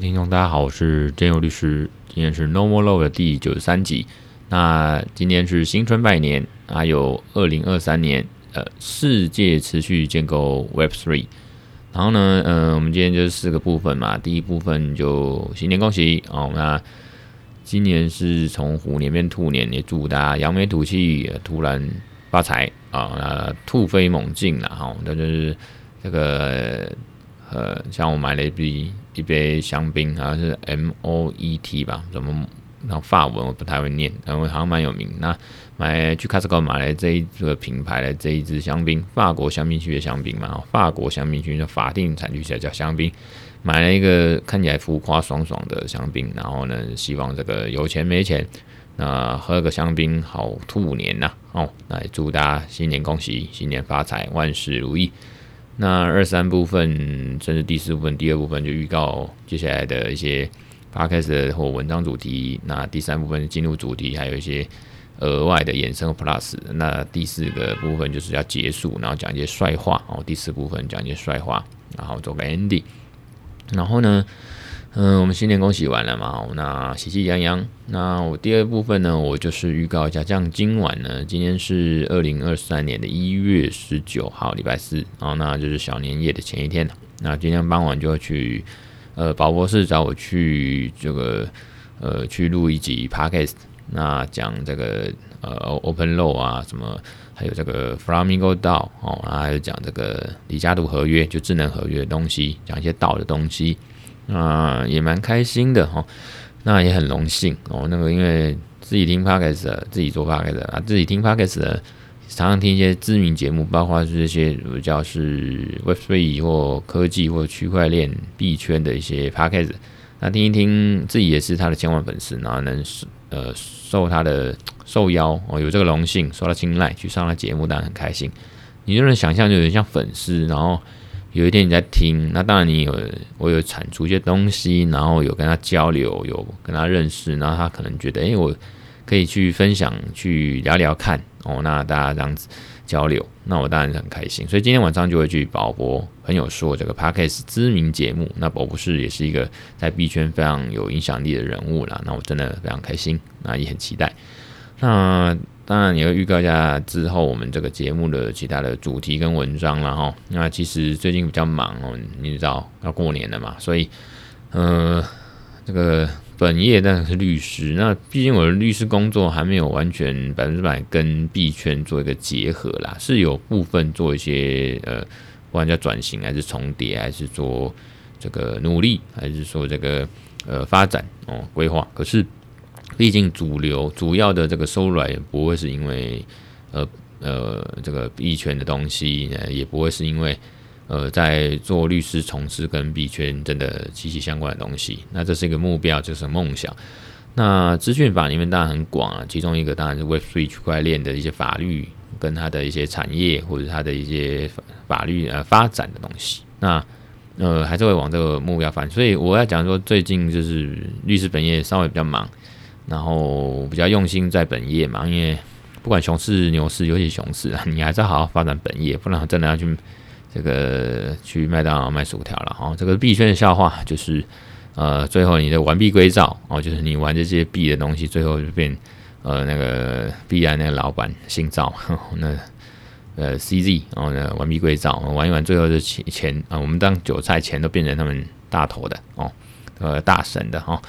听众，大家好，我是真友律师。今天是 No More Law 的第九十三集。那今天是新春拜年，还有二零二三年，呃，世界持续建构 Web Three。然后呢，嗯、我们今天就是四个部分嘛。第一部分就新年恭喜哦。那今年是从虎年变兔年，也祝大家扬眉吐气，突然发财啊，那突飞猛进了哈。那就是这个。呃，像我买了一笔一杯香槟，好像是 M O E T 吧，怎么然后法文我不太会念，然后好像蛮有名。那买去 Costco 买了这一个品牌的这一支香槟，法国香槟区的香槟嘛，法国香槟区的法定产区才叫香槟。买了一个看起来浮夸爽爽的香槟，然后呢，希望这个有钱没钱，那喝个香槟好兔年呐、啊，哦，那也祝大家新年恭喜，新年发财，万事如意。那二三部分，甚至第四部分、第二部分就预告接下来的一些 p o d c 或文章主题。那第三部分进入主题，还有一些额外的衍生 plus。那第四个部分就是要结束，然后讲一些帅话哦。第四部分讲一些帅话，然后做个 ending。然后呢？嗯，我们新年恭喜完了嘛，那喜气洋洋。那我第二部分呢，我就是预告一下，像今晚呢，今天是二零二三年的一月十九号，礼拜四，然后那就是小年夜的前一天。那今天傍晚就要去，呃，宝博士找我去这个，呃，去录一集 podcast，那讲这个呃 Open Law 啊，什么，还有这个 Flamingo DAO 哦，还有讲这个李嘉图合约，就智能合约的东西，讲一些道的东西。啊，也蛮开心的哈，那也很荣幸哦。那个因为自己听 Podcast，自己做 Podcast 啊，自己听 Podcast，常常听一些知名节目，包括是这些比较是 Web three 或科技或区块链币圈的一些 Podcast，那听一听，自己也是他的千万粉丝，然后能呃受他的受邀哦，有这个荣幸受到青睐去上他节目，当然很开心。你就能想象，就有点像粉丝，然后。有一天你在听，那当然你有我有产出一些东西，然后有跟他交流，有跟他认识，然后他可能觉得，哎、欸，我可以去分享，去聊聊看哦。那大家这样子交流，那我当然是很开心。所以今天晚上就会去宝博朋友说这个 Podcast 知名节目，那宝博士也是一个在币圈非常有影响力的人物啦。那我真的非常开心，那也很期待。那。当然，也会预告一下之后我们这个节目的其他的主题跟文章了哈。那其实最近比较忙哦，你知道要过年了嘛，所以呃，这个本业当然是律师。那毕竟我的律师工作还没有完全百分之百跟币圈做一个结合啦，是有部分做一些呃，不管叫转型还是重叠，还是做这个努力，还是说这个呃发展哦规划，可是。毕竟主流主要的这个收入来源不会是因为呃呃这个币圈的东西，也不会是因为呃在做律师从事跟币圈真的息息相关的东西。那这是一个目标，就是梦想。那资讯法里面当然很广啊，其中一个当然是 Web3 区块链的一些法律跟它的一些产业或者它的一些法律呃发展的东西。那呃还是会往这个目标发展。所以我要讲说，最近就是律师本业稍微比较忙。然后比较用心在本业嘛，因为不管熊市牛市，尤其熊市啊，你还是要好好发展本业，不然真的要去这个去麦当劳卖薯条了哈。这个币圈的笑话就是，呃，最后你的完璧归赵哦，就是你玩这些币的东西，最后就变呃那个币安那个老板姓赵，那呃 CZ，然后呢完璧归赵，玩一玩，最后的钱钱啊，我们当韭菜钱都变成他们大头的哦，呃大神的哈。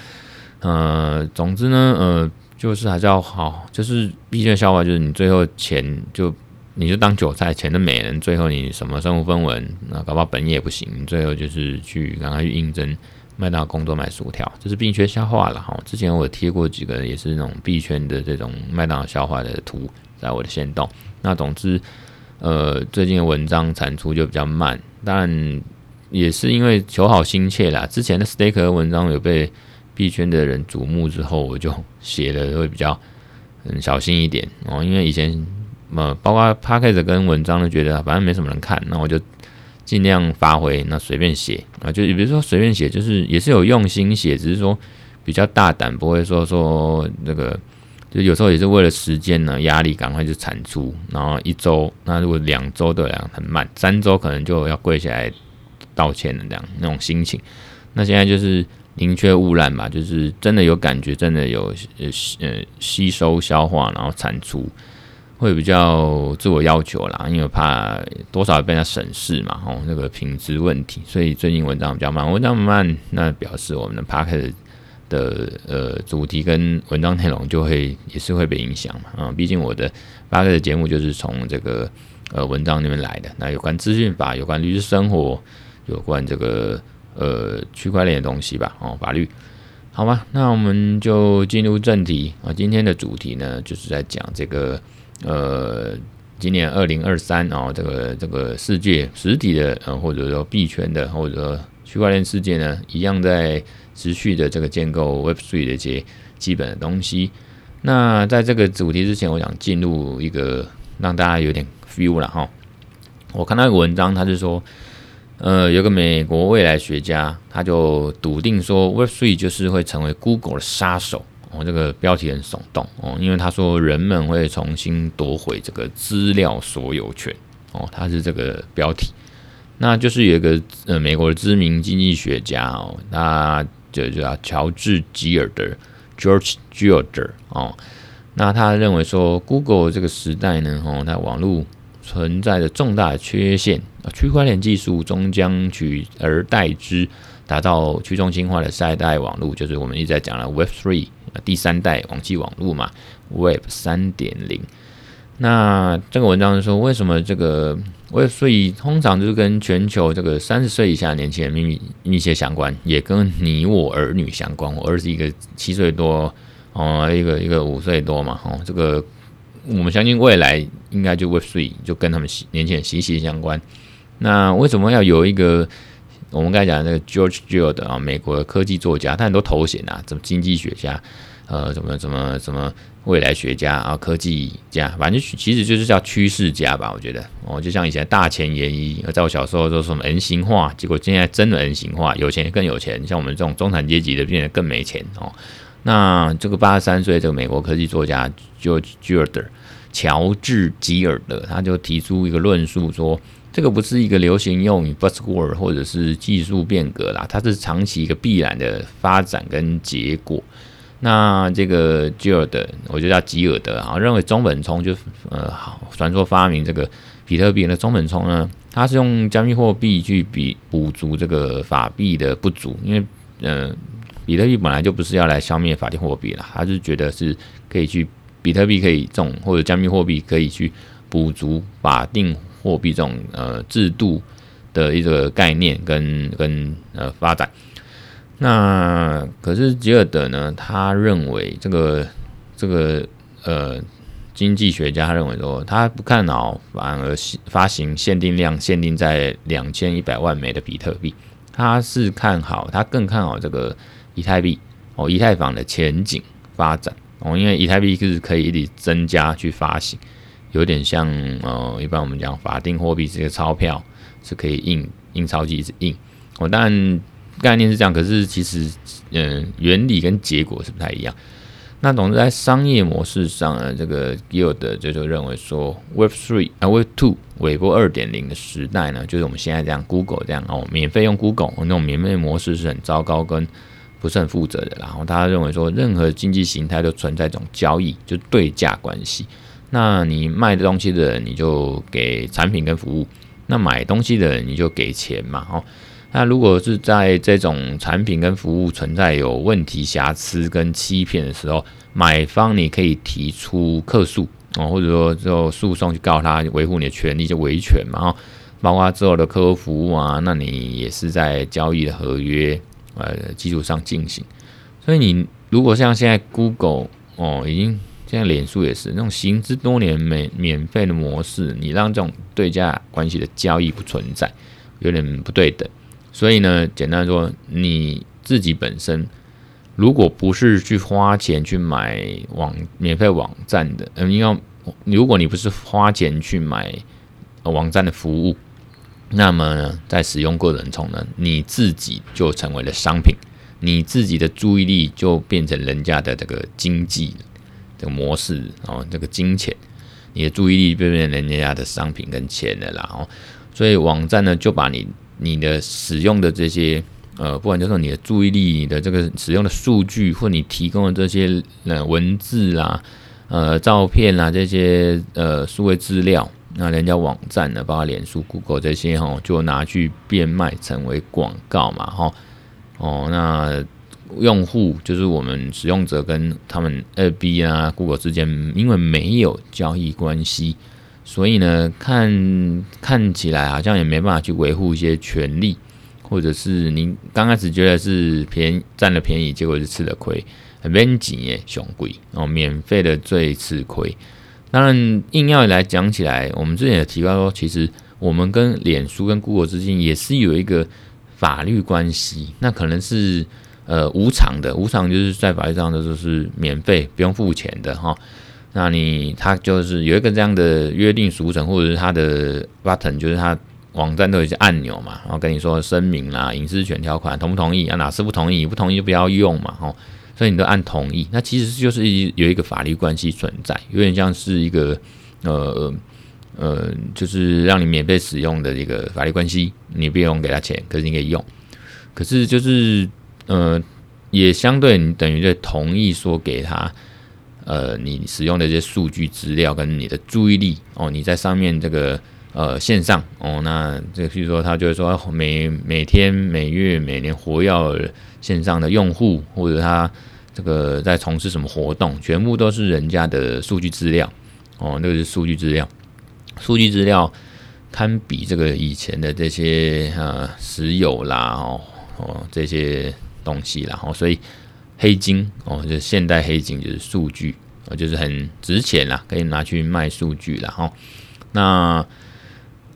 呃，总之呢，呃，就是还是要好，就是币圈笑话，就是你最后钱就你就当韭菜，钱都没了，最后你什么身无分文，那搞不好本业也不行，最后就是去赶快去应征麦当劳工作买薯条，这是币圈笑话了哈。之前我贴过几个也是那种币圈的这种麦当劳笑话的图，在我的线动。那总之，呃，最近的文章产出就比较慢，但也是因为求好心切啦。之前的 Staker 文章有被。币圈的人瞩目之后，我就写的会比较嗯小心一点。哦，因为以前呃包括 Podcast 跟文章都觉得反正没什么人看，那我就尽量发挥，那随便写。啊，就比如说随便写，就是也是有用心写，只是说比较大胆，不会说说那个，就有时候也是为了时间呢压力，赶快就产出，然后一周，那如果两周都两很慢，三周可能就要跪下来道歉的这样那种心情，那现在就是。宁缺毋滥吧，就是真的有感觉，真的有呃呃吸收消化，然后产出会比较自我要求啦，因为怕多少被人家审视嘛，哦，那个品质问题，所以最近文章比较慢，文章慢，那表示我们的 Podcast 的呃主题跟文章内容就会也是会被影响嘛，啊，毕竟我的 Podcast 节目就是从这个呃文章那边来的，那有关资讯法，有关律师生活，有关这个。呃，区块链的东西吧，哦，法律，好吧，那我们就进入正题啊。今天的主题呢，就是在讲这个呃，今年二零二三啊，这个这个世界实体的呃，或者说币圈的，或者说区块链世界呢，一样在持续的这个建构 Web3 的一些基本的东西。那在这个主题之前，我想进入一个让大家有点 feel 了哈。我看到一个文章，他就说。呃，有个美国未来学家，他就笃定说，Web3 就是会成为 Google 的杀手。哦，这个标题很耸动哦，因为他说人们会重新夺回这个资料所有权。哦，他是这个标题。那就是有一个呃美国的知名经济学家哦，那就叫乔治吉尔德 （George Gilder） 哦。那他认为说，Google 这个时代呢，哦，它网络存在着重大的缺陷。区块链技术终将取而代之，达到去中心化的下一代网络，就是我们一直在讲的 Web Three 第三代网际网络嘛，Web 三点零。那这个文章说，为什么这个 Web Three 通常就是跟全球这个三十岁以下年轻人密密密切相关，也跟你我儿女相关。我儿子一个七岁多，哦，一个一个五岁多嘛，哦，这个我们相信未来应该就 Web Three 就跟他们年轻人息息相关。那为什么要有一个我们刚才讲的那个 George Gilder 啊，美国的科技作家，他很多头衔啊，什么经济学家，呃，什么什么什么未来学家啊，科技家，反正其实就是叫趋势家吧，我觉得哦，就像以前大前研一，在我小时候说什么 N 型化，结果现在真的 N 型化，有钱更有钱，像我们这种中产阶级的变得更没钱哦。那这个八十三岁这个美国科技作家 George Gilder 乔治吉尔德，他就提出一个论述说。这个不是一个流行用语 buzzword 或者是技术变革啦，它是长期一个必然的发展跟结果。那这个吉尔德，我就叫吉尔德啊，认为中本聪就呃，好传说发明这个比特币的中本聪呢，他是用加密货币去比补足这个法币的不足，因为呃，比特币本来就不是要来消灭法定货币了，他是觉得是可以去比特币可以种或者加密货币可以去补足法定。货币这种呃制度的一个概念跟跟呃发展，那可是吉尔德呢，他认为这个这个呃经济学家他认为说他不看好，反而发行限定量限定在两千一百万枚的比特币，他是看好，他更看好这个以太币哦，以太坊的前景发展。哦，因为以太币是可以一直增加去发行。有点像呃，一般我们讲法定货币这个钞票是可以印印钞机一直印。我当然概念是这样，可是其实嗯、原理跟结果是不太一样。那总之在商业模式上呢，这个 Guild 就就认为说，Web Three 啊 Web Two 韦伯二点零的时代呢，就是我们现在这样 Google 这样哦，免费用 Google 那种免费模式是很糟糕跟不是很负责的。然后他认为说，任何经济形态都存在一种交易，就对价关系。那你卖的东西的人，你就给产品跟服务；那买东西的人，你就给钱嘛。哦，那如果是在这种产品跟服务存在有问题、瑕疵跟欺骗的时候，买方你可以提出客诉哦，或者说就诉讼去告他，维护你的权利，就维权嘛。哦，包括之后的客户服务啊，那你也是在交易的合约呃基础上进行。所以你如果像现在 Google 哦，已经。现在脸书也是那种行之多年免免费的模式，你让这种对价关系的交易不存在，有点不对等。所以呢，简单说，你自己本身如果不是去花钱去买网免费网站的，嗯，因为如果你不是花钱去买网站的服务，那么呢，在使用过程中呢，你自己就成为了商品，你自己的注意力就变成人家的这个经济了。这个模式哦，这个金钱，你的注意力变成人家的商品跟钱的啦哦，所以网站呢就把你你的使用的这些呃，不管就是说你的注意力、你的这个使用的数据，或你提供的这些呃文字啦、呃照片啦这些呃数位资料，那人家网站呢，包括脸书、Google 这些哈，就拿去变卖成为广告嘛，哈，哦，那用户就是我们使用者跟他们 FB 啊、Google 之间，因为没有交易关系。所以呢，看看起来好像也没办法去维护一些权利，或者是您刚开始觉得是便宜占了便宜，结果是吃了亏，很便宜耶，熊贵哦，免费的最吃亏。当然，硬要来讲起来，我们之前也提到说，其实我们跟脸书跟 Google 之间也是有一个法律关系，那可能是呃无偿的，无偿就是在法律上的就是免费不用付钱的哈。那你他就是有一个这样的约定俗成，或者是他的 button，就是他网站都有一些按钮嘛，然后跟你说声明啦、隐私权条款同不同意啊？哪次不同意？不同意就不要用嘛，哈，所以你都按同意。那其实就是有一个法律关系存在，有点像是一个呃呃，就是让你免费使用的一个法律关系，你不用给他钱，可是你可以用。可是就是呃，也相对你等于在同意说给他。呃，你使用的这些数据资料跟你的注意力哦，你在上面这个呃线上哦，那这个譬如说他就是说每每天、每月、每年活跃线上的用户，或者他这个在从事什么活动，全部都是人家的数据资料哦，那个是数据资料，数据资料堪比这个以前的这些呃石油啦哦哦这些东西啦，哦，所以。黑金哦，就是现代黑金，就是数据，哦，就是很值钱啦，可以拿去卖数据啦。哈。那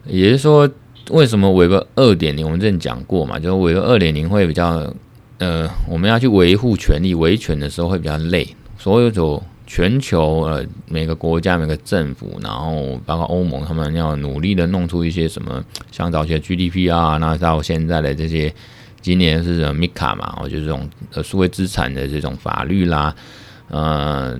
也就是说，为什么维伯二点零我们之前讲过嘛？就是维伯二点零会比较呃，我们要去维护权利、维权的时候会比较累。所有就全球呃每个国家、每个政府，然后包括欧盟，他们要努力的弄出一些什么，像早些 GDP 啊，那到现在的这些。今年是什么 MiCA 嘛，哦，就是这种呃数位资产的这种法律啦，呃，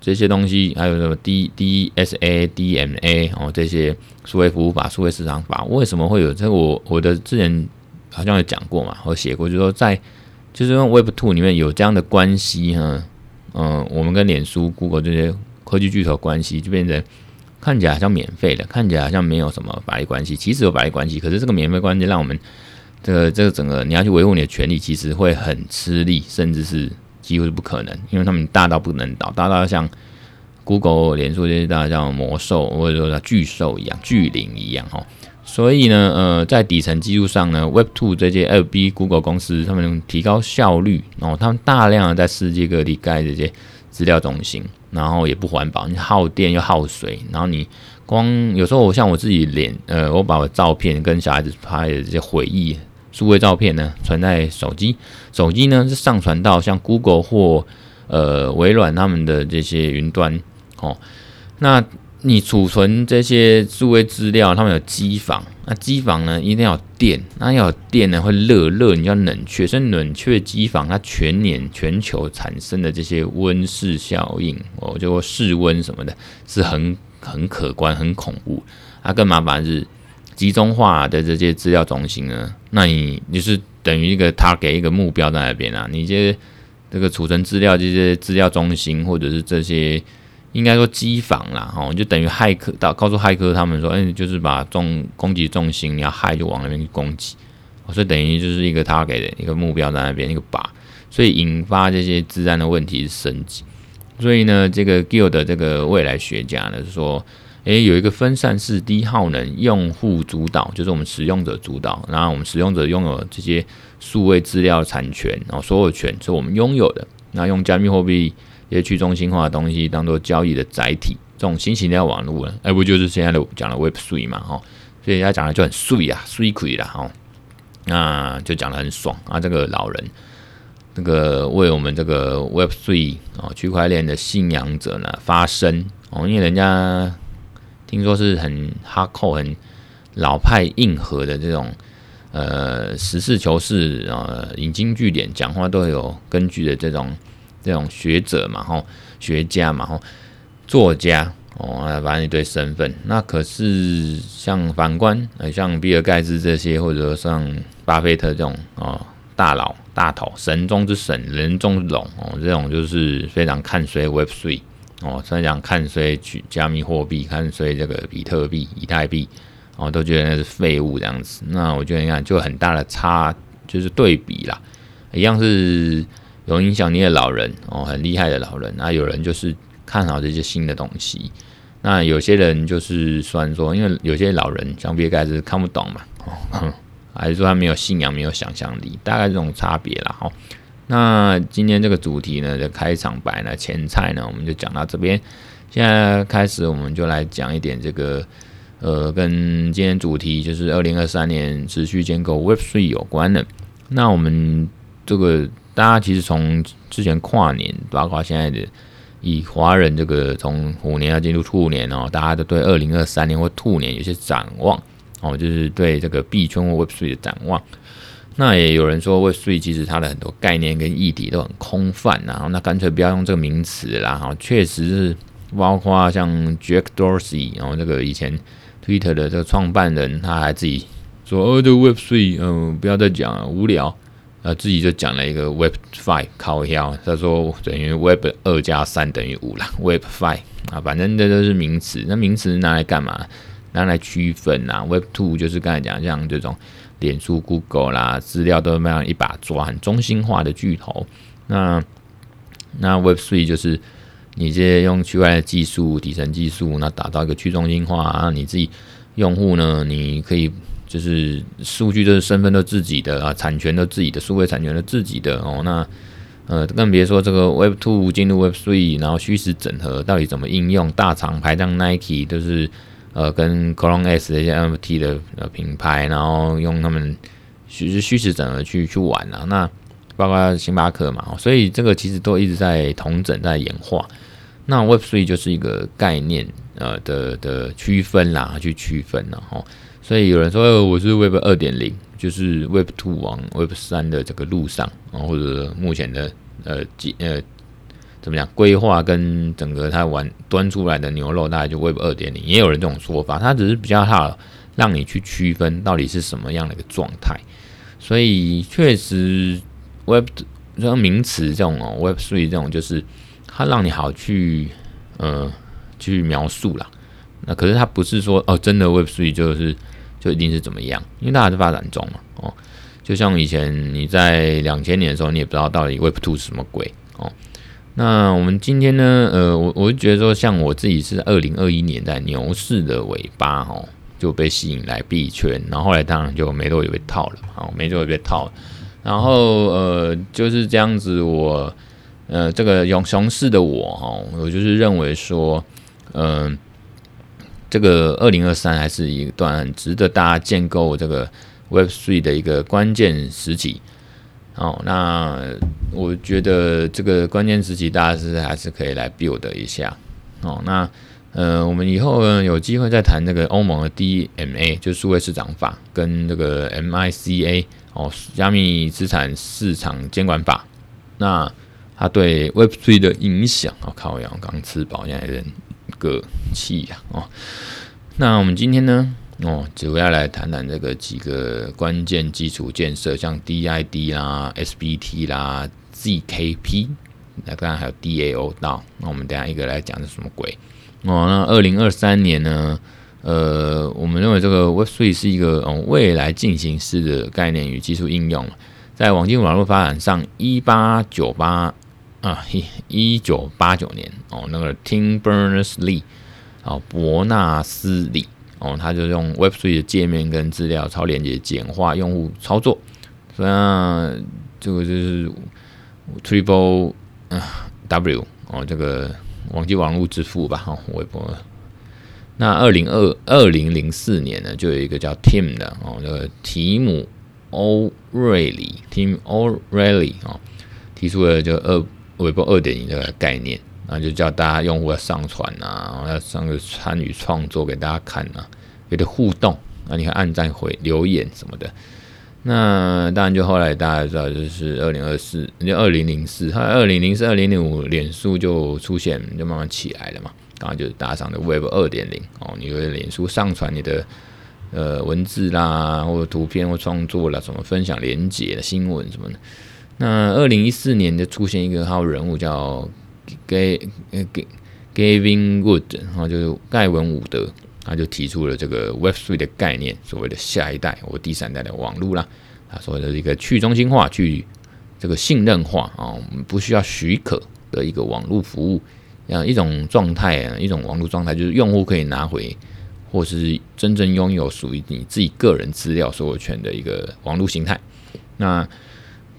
这些东西，还有什么 D DSA、DMA 哦，这些数位服务法、数位市场法，为什么会有？这我我的之前好像有讲过嘛，我写过，就是说在就是用 Web Two 里面有这样的关系哈，嗯、我们跟脸书、Google 这些科技巨头关系就变成看起来好像免费的，看起来好像没有什么法律关系，其实有法律关系，可是这个免费关系让我们。这个这个整个你要去维护你的权利，其实会很吃力，甚至是几乎是不可能，因为他们大到不能倒，大到像 Google、脸书这些大像魔兽或者说像巨兽一样、巨灵一样哈。所以呢，呃，在底层技术上呢，Web Two 这些 FB、Google 公司，他们提高效率，然后他们大量的在世界各地盖这些资料中心，然后也不环保，你耗电又耗水，然后你。光有时候我像我自己脸，呃，我把我照片跟小孩子拍的这些回忆数位照片呢，传在手机，手机呢是上传到像 Google 或呃微软他们的这些云端，哦，那你储存这些数位资料，他们有机房，那机房呢一定要有电，那要有电呢会热热，你要冷却，所以冷却机房它全年全球产生的这些温室效应，哦，就室温什么的，是很。很可观，很恐怖。它、啊、更麻烦是集中化的这些资料中心呢，那你就是等于一个他给一个目标在那边啊。你这这个储存资料这些资料中心，或者是这些应该说机房啦，哦，就等于骇客到告诉骇客他们说，哎，就是把重攻击重心，你要骇就往那边去攻击。所以等于就是一个他给的一个目标在那边一个靶，所以引发这些资安的问题是升级。所以呢，这个 Gill 的这个未来学家呢说，诶，有一个分散式低耗能、用户主导，就是我们使用者主导，然后我们使用者拥有这些数位资料产权，然后所有权是我们拥有的。那用加密货币一些去中心化的东西当做交易的载体，这种新型的网络呢，而不就是现在的讲的 Web Three 嘛，哈，所以人家讲的就很碎啊，碎亏啦，哈，那就讲的很爽啊，这个老人。这个为我们这个 Web Three 哦，区块链的信仰者呢发声哦，因为人家听说是很哈扣很老派硬核的这种呃实事求是啊、呃、引经据典讲话都有根据的这种这种学者嘛吼学家嘛吼作家哦，反正一堆身份。那可是像反观呃像比尔盖茨这些，或者说像巴菲特这种哦。大佬、大头、神中之神、人中之龙哦，这种就是非常看衰 Web Three 哦，非常看衰去加密货币，看衰这个比特币、以太币哦，都觉得那是废物这样子。那我觉得你看，就很大的差，就是对比啦，一样是有影响力的老人哦，很厉害的老人，那有人就是看好这些新的东西。那有些人就是虽然说，因为有些老人像比尔盖茨看不懂嘛，哦，还是说他没有信仰、没有想象力，大概这种差别啦。哦，那今天这个主题呢，的开场白呢，前菜呢，我们就讲到这边。现在开始，我们就来讲一点这个，呃，跟今天主题就是二零二三年持续建构 Web3 有关的。那我们这个大家其实从之前跨年，包括现在的。以华人这个从虎年要进入兔年哦，大家都对二零二三年或兔年有些展望哦，就是对这个币圈或 Web3 的展望。那也有人说，Web Three 其实它的很多概念跟议题都很空泛呐，那干脆不要用这个名词啦。哈，确实是包括像 Jack Dorsey，然后这个以前 Twitter 的这个创办人，他还自己说，哦，这，Web Three，嗯，不要再讲了，无聊。呃，自己就讲了一个 Web Five 靠腰，他说等于 Web 二加三等于五啦。Web Five 啊，反正这都是名词。那名词拿来干嘛？拿来区分啊。Web Two 就是刚才讲像这种脸书、Google 啦，资料都那样一把抓，很中心化的巨头。那那 Web Three 就是你这些用区块链技术、底层技术，那打造一个去中心化，啊，你自己用户呢，你可以。就是数据都是身份都自己的啊，产权都自己的，数位产权都自己的哦。那呃，更别说这个 Web Two 进入 Web Three，然后虚实整合到底怎么应用？大厂牌像 Nike 都是呃跟 CloneX 这些 NFT 的呃品牌，然后用他们虚实虚实整合去去玩啊。那包括星巴克嘛，所以这个其实都一直在同整在演化。那 Web Three 就是一个概念呃的的区分啦，去区分然后。所以有人说我是 Web 二点零，就是 Web Two 往 Web 三的这个路上然后，或者目前的呃几呃怎么样规划跟整个它玩端出来的牛肉，大概就 Web 二点零。也有人这种说法，它只是比较好让你去区分到底是什么样的一个状态。所以确实 Web 这种名词这种哦，Web Three 这种就是它让你好去呃去描述啦。那可是它不是说哦，真的 Web Three 就是。就一定是怎么样？因为大家在发展中嘛，哦，就像以前你在两千年的时候，你也不知道到底 Web Two 是什么鬼哦。那我们今天呢，呃，我我就觉得说，像我自己是二零二一年在牛市的尾巴哦，就被吸引来币圈，然后后来当然就没多久被套了，哦，没多久被套，然后呃就是这样子我，呃这个熊熊市的我哈，我就是认为说，嗯、这个二零二三还是一段值得大家建构这个 Web Three 的一个关键时期。哦，那我觉得这个关键时期大家是还是可以来 build 一下。哦，那呃，我们以后呢有机会再谈这个欧盟的 DMA，就数位市场法跟这个 MICA 哦，加密资产市场监管法。那它对 Web Three 的影响，我、哦、靠，我刚吃饱，现在人。个气呀哦，那我们今天呢哦，主要来谈谈这个几个关键基础建设，像 DID 啦、SBT 啦、ZKP，那当然还有 DAO 到。那我们等下一个来讲是什么鬼哦？那二零二三年呢，呃，我们认为这个 Web3 是一个哦未来进行式的概念与技术应用，在网际网络发展上，一八九八。啊，一九八九年哦，那个 Tim Berners-Lee 哦，伯纳斯李哦，他就用 Web3 的界面跟资料超连接简化用户操作，所以啊，这个就是 Triple 啊 W 哦，这个网际网络支付吧，哈，微博。那二零二二零零四年呢，就有一个叫 Tim 的哦，那个提姆欧瑞里 Tim O'Reilly 哦，提出了就二。微博二点零的概念，那就叫大家用户要上传啊，然后要上个参与创作给大家看啊，有点互动啊，你看按赞回留言什么的。那当然就后来大家知道，就是二零二四，就二零零四，后来二零零四、二零零五，脸书就出现，就慢慢起来了嘛。然后就是搭上的 Web 二点零哦，你的脸书上传你的呃文字啦，或者图片或创作啦，什么分享连结的新闻什么的。那二零一四年就出现一个号人物叫给给 Gavin Wood，然后就是盖文伍德，他就提出了这个 Web Three 的概念，所谓的下一代或第三代的网络啦，他所谓的一个去中心化、去这个信任化啊，我们不需要许可的一个网络服务。啊，一种状态啊，一种网络状态，就是用户可以拿回，或是真正拥有属于你自己个人资料所有权的一个网络形态。那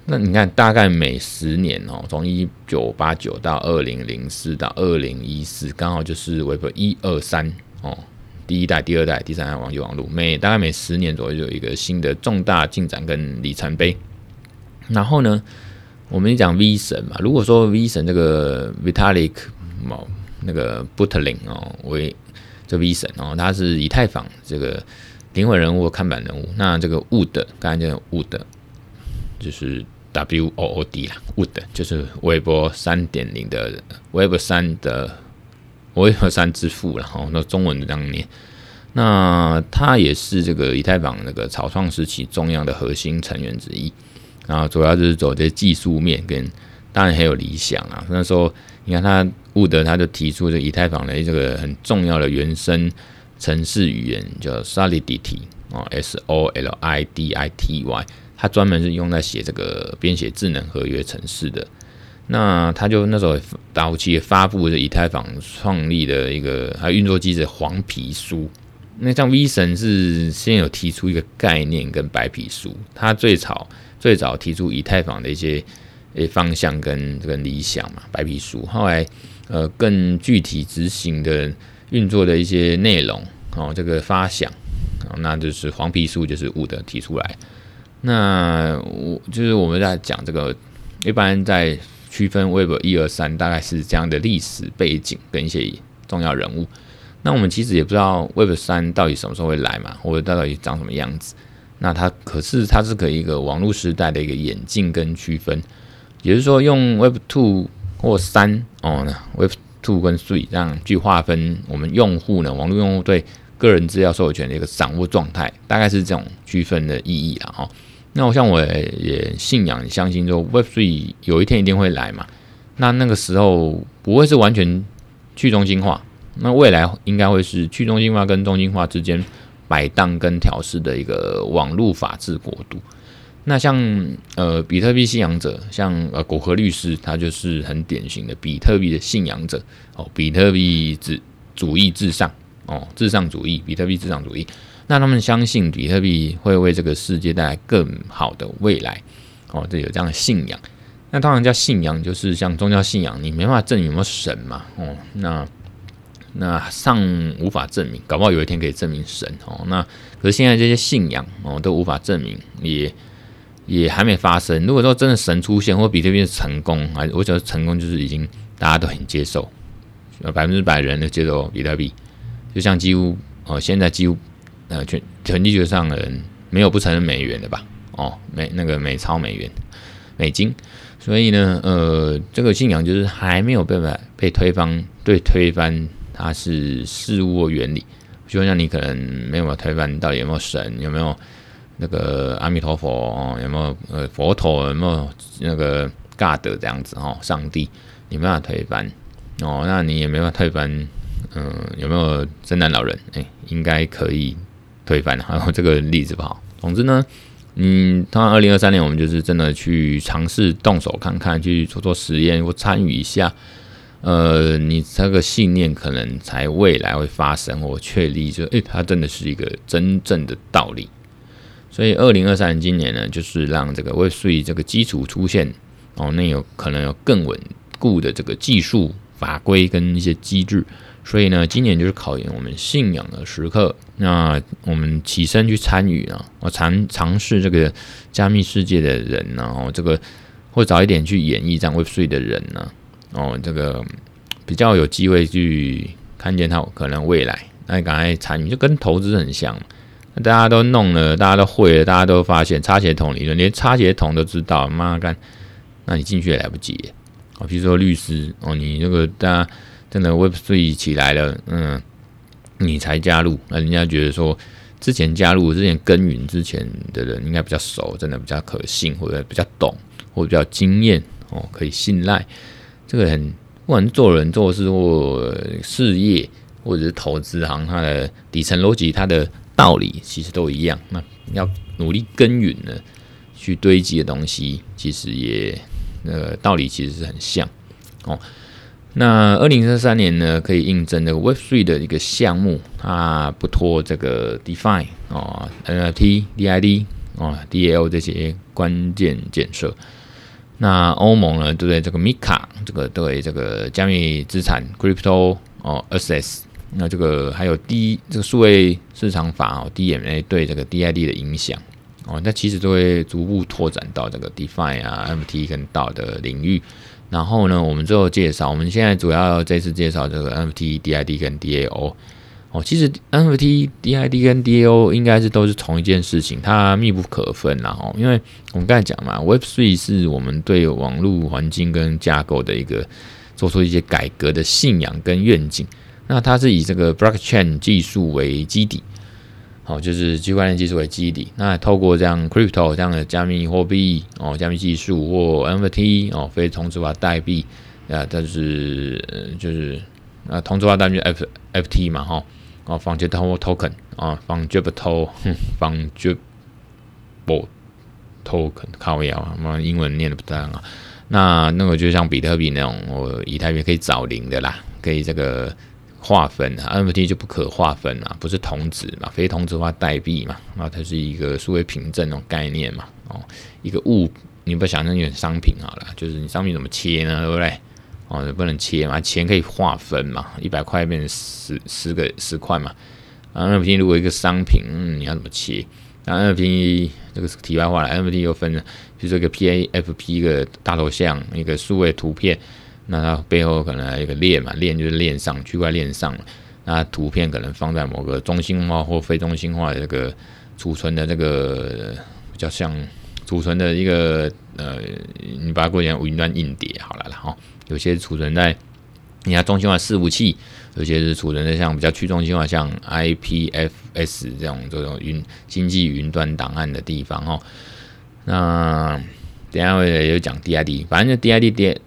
那你看，大概每十年哦，从一九八九到二零零四到二零一四，刚好就是 Web 一二三哦，第一代、第二代、第三代网际网络，每大概每十年左右就有一个新的重大进展跟里程碑。然后呢，我们讲 V 神嘛，如果说 V 神这个 Vitalik。哦，那个 Buterin 哦，为这 V 神哦，他是以太坊这个灵魂人物、看板人物。那这个 Wood，刚才讲 Wood 就是 W O O D 啦，Wood 就是 Web 三点零的 Web 三的 Web 三之父了哈。那中文的当年，那他也是这个以太坊那个草创时期重要的核心成员之一。然后主要就是走这些技术面跟。当然很有理想啊！那时候你看他伍德，他就提出这以太坊的这个很重要的原生程式语言叫 Solidity 哦，S O L I D I T Y，他专门是用在写这个编写智能合约程式的。那他就那时候早期也发布了以太坊创立的一个还有运作机制黄皮书。那像 V 神是先有提出一个概念跟白皮书，他最早最早提出以太坊的一些。诶，方向跟这个理想嘛，白皮书。后来，呃，更具体执行的运作的一些内容，哦，这个发想，哦，那就是黄皮书，就是伍德提出来。那我就是我们在讲这个，一般在区分 Web 一二三，大概是这样的历史背景跟一些重要人物。那我们其实也不知道 Web 三到底什么时候会来嘛，或者它到底长什么样子。那它可是它是可以一个网络时代的一个演进跟区分。也就是说，用 Web Two 或三哦呢，Web Two 跟 Three 这样去划分我们用户呢，网络用户对个人资料授权的一个掌握状态，大概是这种区分的意义了哈。那我像我也信仰相信，说 Web Three 有一天一定会来嘛。那那个时候不会是完全去中心化，那未来应该会是去中心化跟中心化之间摆荡跟调试的一个网络法治国度。那像呃比特币信仰者，像呃果壳律师，他就是很典型的比特币的信仰者哦，比特币主主义至上哦，至上主义，比特币至上主义。那他们相信比特币会为这个世界带来更好的未来哦，这有这样的信仰。那当然叫信仰，就是像宗教信仰，你没办法证明有没有神嘛哦，那那尚无法证明，搞不好有一天可以证明神哦。那可是现在这些信仰哦都无法证明也。也还没发生。如果说真的神出现，或比特币成功，还我觉得成功就是已经大家都很接受，百分之百人都接受比特币。就像几乎哦，现在几乎呃全全地球上的人没有不承认美元的吧？哦，美那个美钞美元美金。所以呢，呃，这个信仰就是还没有办法被推翻，对推翻它是事物原理。就像你可能没有办法推翻到底有没有神，有没有？那个阿弥陀佛，有没有呃佛陀有没有那个 God 这样子哦？上帝你没办法推翻哦，那你也没办法推翻，嗯、有没有圣诞老人？哎、应该可以推翻。还有这个例子不好。总之呢，嗯，通常二零二三年我们就是真的去尝试动手看看，去做做实验或参与一下。呃，你这个信念可能才未来会发生或确立，就诶、它真的是一个真正的道理。所以，二零二三年今年呢，就是让这个 Web3 这个基础出现哦，那有可能有更稳固的这个技术法规跟一些机制。所以呢，今年就是考验我们信仰的时刻。那我们起身去参与啊，我尝尝试这个加密世界的人呢，哦，这个或早一点去演绎这样 Web3 的人呢，哦，这个比较有机会去看见他可能未来。那你赶快参与，就跟投资很像。大家都弄了，大家都会了，大家都发现插血桶理论，连插血桶都知道，妈干，那你进去也来不及。哦，比如说律师哦，你那个大家真的 Web3 起来了，嗯，你才加入，那人家觉得说之前加入、之前耕耘之前的人应该比较熟，真的比较可信，或者比较懂，或者比较经验哦，可以信赖。这个很，不管是做人做事或事业，或者是投资行，它的底层逻辑、它的道理其实都一样。那要努力耕耘呢，去堆积的东西，其实也那个道理其实是很像哦。那二零二三年呢，可以印证这个 Web Three 的一个项目，它不拖这个 DeFi 哦，NFT、DID 哦、DAO 这些关键建设。那欧盟呢，对这个 MiCA 这个对这个加密资产 Crypto 哦 Assets，那这个还有 D 这个数位市场法哦 DMA 对这个 DID 的影响哦，那其实都会逐步拓展到这个 DeFi 啊、MT 跟 DAO 的领域。然后呢，我们最后介绍，我们现在主要这次介绍这个 NFT、DID 跟 DAO 哦。其实 NFT、DID 跟 DAO 应该是都是同一件事情，它密不可分啦。哦。因为我们刚才讲嘛，Web3 是我们对网络环境跟架构的一个做出一些改革的信仰跟愿景。那它是以这个 Blockchain 技术为基底。哦，就是区块链技术为基底，那透过这样 crypto 这样的加密货币哦，加密技术或 NFT 哦，非同质化代币啊，但是就是啊，同质化代币 F FT 嘛哈，哦，fungible token 啊，fungible fungible token 靠腰啊，嘛英文念的不太好，那那个就像比特币那种，我以太币可以找零的啦，可以这个。划分啊，NFT 就不可划分啊，不是同质嘛，非同质化代币嘛，那，它是一个数位凭证那种概念嘛，哦，一个物，你不想成一种商品好了，就是你商品怎么切呢，对不对？哦，不能切嘛，钱可以划分嘛，一百块变成十十个十块嘛，啊，NFT 如果一个商品，嗯，你要怎么切？那 NFT 这个是题外话了，NFT 又分了，比如说一个 PAFP 一个大头像，一个数位图片。那它背后可能还有一个链嘛，链就是链上区块链上，那图片可能放在某个中心化或非中心化的这个储存的这个比较像储存的一个呃，你把它归成云端硬碟好了啦哈。有些储存在你看中心化伺服器，有些是储存在像比较去中心化，像 IPFS 这种这种云经济云端档案的地方哈。那等下会也有讲 DID，反正就 DID。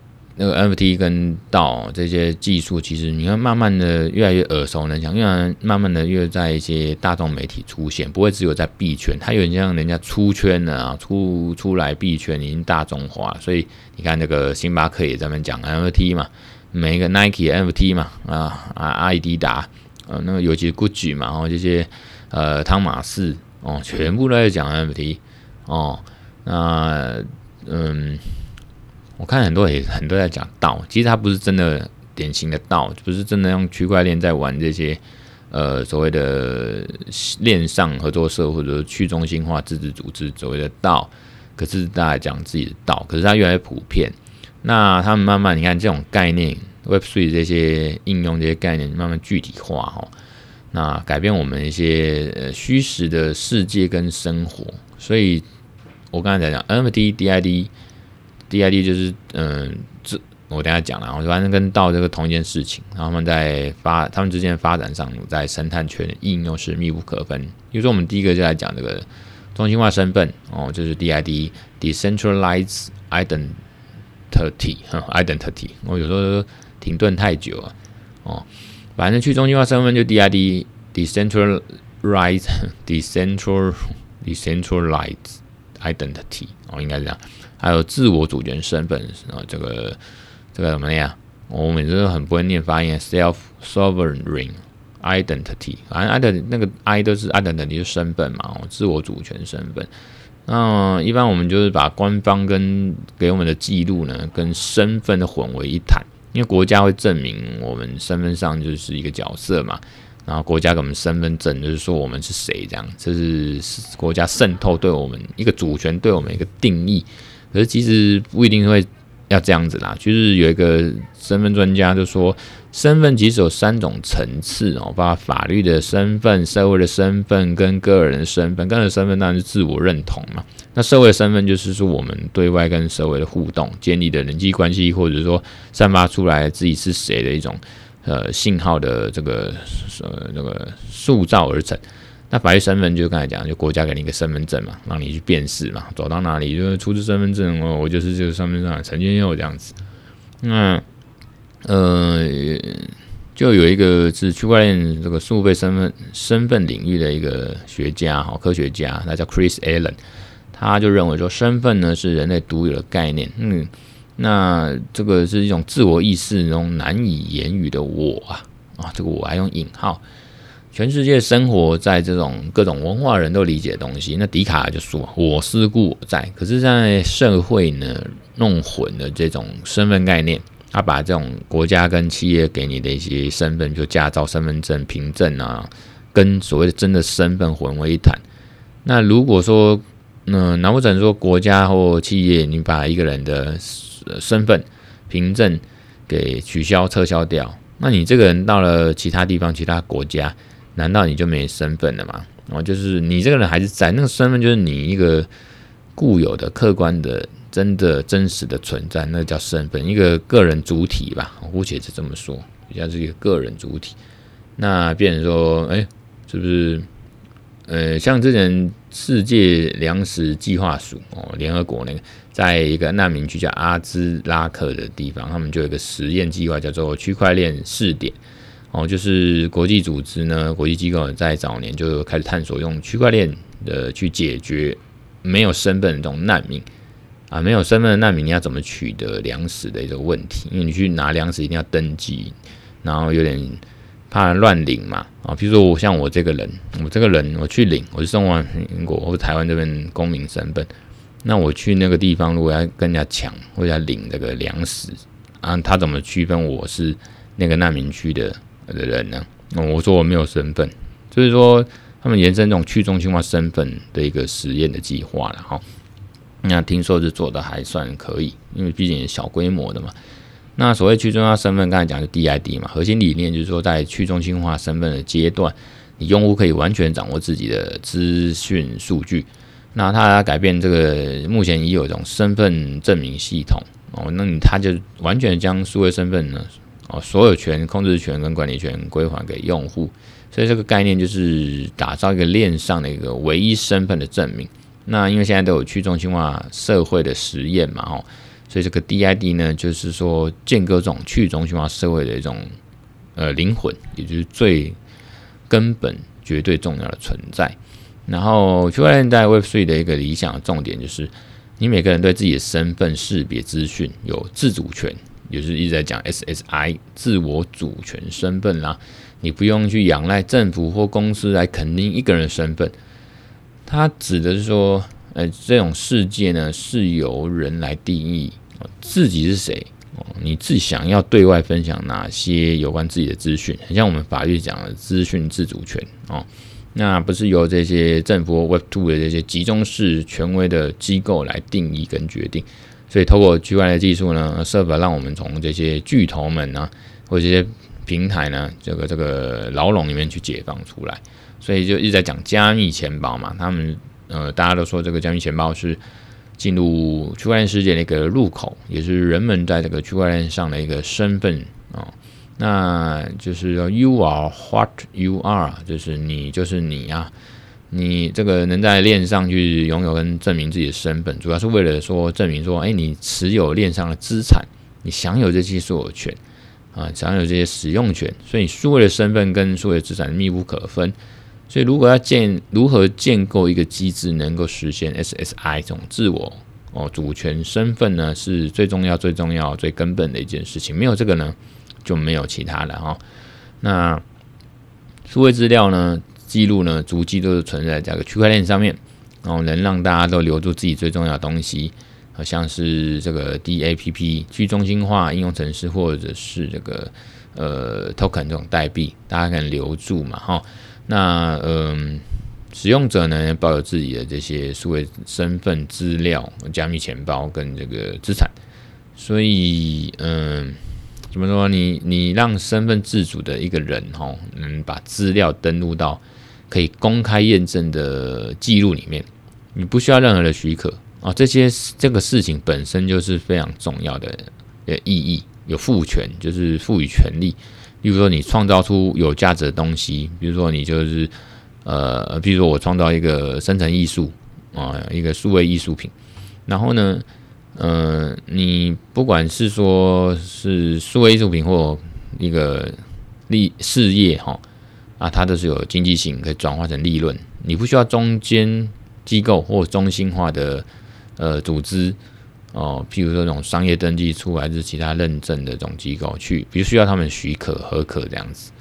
那个 NFT 跟 DAO 这些技术，其实你看，慢慢的越来越耳熟能详，越来慢慢的越在一些大众媒体出现，不会只有在币圈，它有点像人家出圈了啊，出出来币圈已经大众化，所以你看那个星巴克也在那讲 NFT 嘛，每一个 Nike NFT 嘛，啊啊阿迪达，呃那个尤其是 Gucci 嘛，然后这些呃汤马士哦，全部都在讲 NFT 哦，那嗯。我看很多也很多在讲道，其实它不是真的典型的道，不是真的用区块链在玩这些呃所谓的链上合作社或者去中心化自治组织所谓的道，可是大家讲自己的道，可是它越来越普遍。那他们慢慢你看这种概念，Web Three 这些应用这些概念慢慢具体化哈，那改变我们一些呃虚实的世界跟生活。所以我刚才在讲 NFT、DID。DID 就是嗯，这我等下讲了，然后反正跟道这个同一件事情，然后他们在发他们之间发展上，在生态圈的应用是密不可分。比如说，我们第一个就来讲这个中心化身份哦，就是 DID（Decentralized Identity），Identity。我有时候停顿太久了哦，反正去中心化身份就 DID（Decentralized），Decentral，Decentralized Identity，哦，应该是这样。还有自我主权身份啊，这个这个怎么样？我每次都很不会念发音，self sovereign identity，反正 i 的那个 i 都是 identity 的身份嘛，哦自我主权身份。那一般我们就是把官方跟给我们的记录呢，跟身份混为一谈，因为国家会证明我们身份上就是一个角色嘛，然后国家给我们身份证，就是说我们是谁这样，这是国家渗透对我们一个主权对我们一个定义。可是其实不一定会要这样子啦，就是有一个身份专家就说，身份其实有三种层次哦，包括法律的身份、社会的身份跟个人的身份。个人的身份当然是自我认同嘛，那社会的身份就是说我们对外跟社会的互动、建立的人际关系，或者说散发出来自己是谁的一种呃信号的这个呃那个塑造而成。那法律身份就刚才讲，就国家给你一个身份证嘛，让你去辨识嘛，走到哪里就是出示身份证哦，我就是这个身份证上陈建佑这样子。那呃，就有一个是区块链这个数位身份身份领域的一个学家哈，科学家，他叫 Chris Allen，他就认为说，身份呢是人类独有的概念，嗯，那这个是一种自我意识中难以言语的我啊啊，这个我还用引号。全世界生活在这种各种文化人都理解的东西，那笛卡尔就说：“我思故我在。”可是，在社会呢，弄混了这种身份概念，他把这种国家跟企业给你的一些身份，就驾照、身份证、凭证啊，跟所谓的真的身份混为一谈。那如果说，嗯，难不成说国家或企业，你把一个人的身份、凭证给取消、撤销掉，那你这个人到了其他地方、其他国家，难道你就没身份了吗？哦，就是你这个人还是在那个身份，就是你一个固有的、客观的、真的、真实的存在，那叫身份，一个个人主体吧，姑且是这么说，比较是一个个人主体。那变成说，哎，是不是？呃，像之前世界粮食计划署哦，联合国那个，在一个难民区叫阿兹拉克的地方，他们就有一个实验计划，叫做区块链试点。哦，就是国际组织呢，国际机构在早年就开始探索用区块链的去解决没有身份的这种难民啊，没有身份的难民你要怎么取得粮食的一个问题？因为你去拿粮食一定要登记，然后有点怕乱领嘛啊。比如说我像我这个人，我这个人我去领，我是中华民国或台湾这边公民身份，那我去那个地方如果要跟人家抢或者要领这个粮食啊，他怎么区分我是那个难民区的？的人呢？我说我没有身份，就是说他们延伸这种去中心化身份的一个实验的计划了哈。那听说是做的还算可以，因为毕竟小规模的嘛。那所谓去中心化身份，刚才讲的 DID 嘛，核心理念就是说，在去中心化身份的阶段，你用户可以完全掌握自己的资讯数据。那他改变这个目前已有这种身份证明系统哦，那你他就完全将数位身份呢。哦，所有权、控制权跟管理权归还给用户，所以这个概念就是打造一个链上的一个唯一身份的证明。那因为现在都有去中心化社会的实验嘛，哦，所以这个 DID 呢，就是说建构这种去中心化社会的一种呃灵魂，也就是最根本、绝对重要的存在。然后区块链在 Web3 的一个理想重点就是，你每个人对自己的身份识别资讯有自主权。也是一直在讲 SSI 自我主权身份啦，你不用去仰赖政府或公司来肯定一个人的身份。它指的是说，呃，这种世界呢是由人来定义自己是谁哦，你自己想要对外分享哪些有关自己的资讯，很像我们法律讲的资讯自主权哦，那不是由这些政府 Web Two 的这些集中式权威的机构来定义跟决定。所以，透过区块链技术呢，设法让我们从这些巨头们呢，或者这些平台呢，这个这个牢笼里面去解放出来。所以就一直在讲加密钱包嘛，他们呃，大家都说这个加密钱包是进入区块链世界的一个入口，也是人们在这个区块链上的一个身份啊、哦。那就是说，You are what you are，就是你就是你啊。你这个能在链上去拥有跟证明自己的身份，主要是为了说证明说，哎，你持有链上的资产，你享有这些所有权啊，享有这些使用权，所以数位的身份跟数位资产密不可分。所以如果要建如何建构一个机制，能够实现 SSI 这种自我哦主权身份呢，是最重要、最重要、最根本的一件事情。没有这个呢，就没有其他的哈。那数位资料呢？记录呢，足迹都是存在这个区块链上面，然后能让大家都留住自己最重要的东西，好像是这个 DAPP 去中心化应用程式，或者是这个呃 token 这种代币，大家可以留住嘛，哈。那嗯、呃，使用者呢，保有自己的这些数位身份资料、加密钱包跟这个资产，所以嗯。怎么说？你你让身份自主的一个人，吼，能把资料登录到可以公开验证的记录里面，你不需要任何的许可啊。这些这个事情本身就是非常重要的意义，有赋权，就是赋予权利。比如说，你创造出有价值的东西，比如说你就是呃，比如说我创造一个生成艺术啊，一个数位艺术品，然后呢，呃，你不管是说是数位艺术品或一个利事业哈啊，它都是有经济性，可以转化成利润，你不需要中间机构或中心化的呃组织哦，譬如说这种商业登记处还是其他认证的这种机构去，必须要他们许可核可这样子，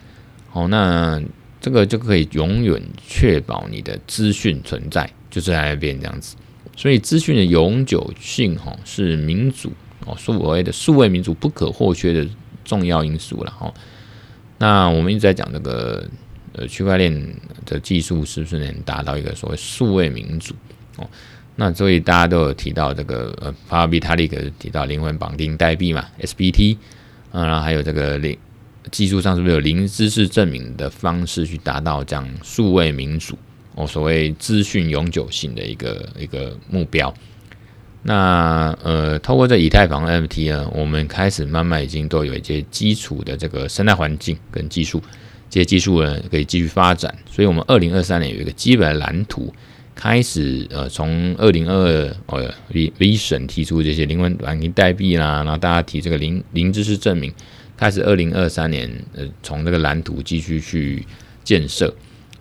好那。这个就可以永远确保你的资讯存在，就是在那边这样子。所以资讯的永久性哈是民主哦，所谓的数位民主不可或缺的重要因素了哈。那我们一直在讲这个呃区块链的技术是不是能达到一个所谓数位民主哦？那所以大家都有提到这个呃，帕尔比塔利克提到灵魂绑定代币嘛，SBT 啊，然后还有这个零。技术上是不是有零知识证明的方式去达到这样数位民主哦？所谓资讯永久性的一个一个目标。那呃，透过这以太坊 MT 呢，我们开始慢慢已经都有一些基础的这个生态环境跟技术，这些技术呢可以继续发展。所以，我们二零二三年有一个基本的蓝图，开始呃，从二零二二呃 Vision 提出这些灵魂软银代币啦，然后大家提这个零零知识证明。开始，二零二三年，呃，从这个蓝图继续去建设，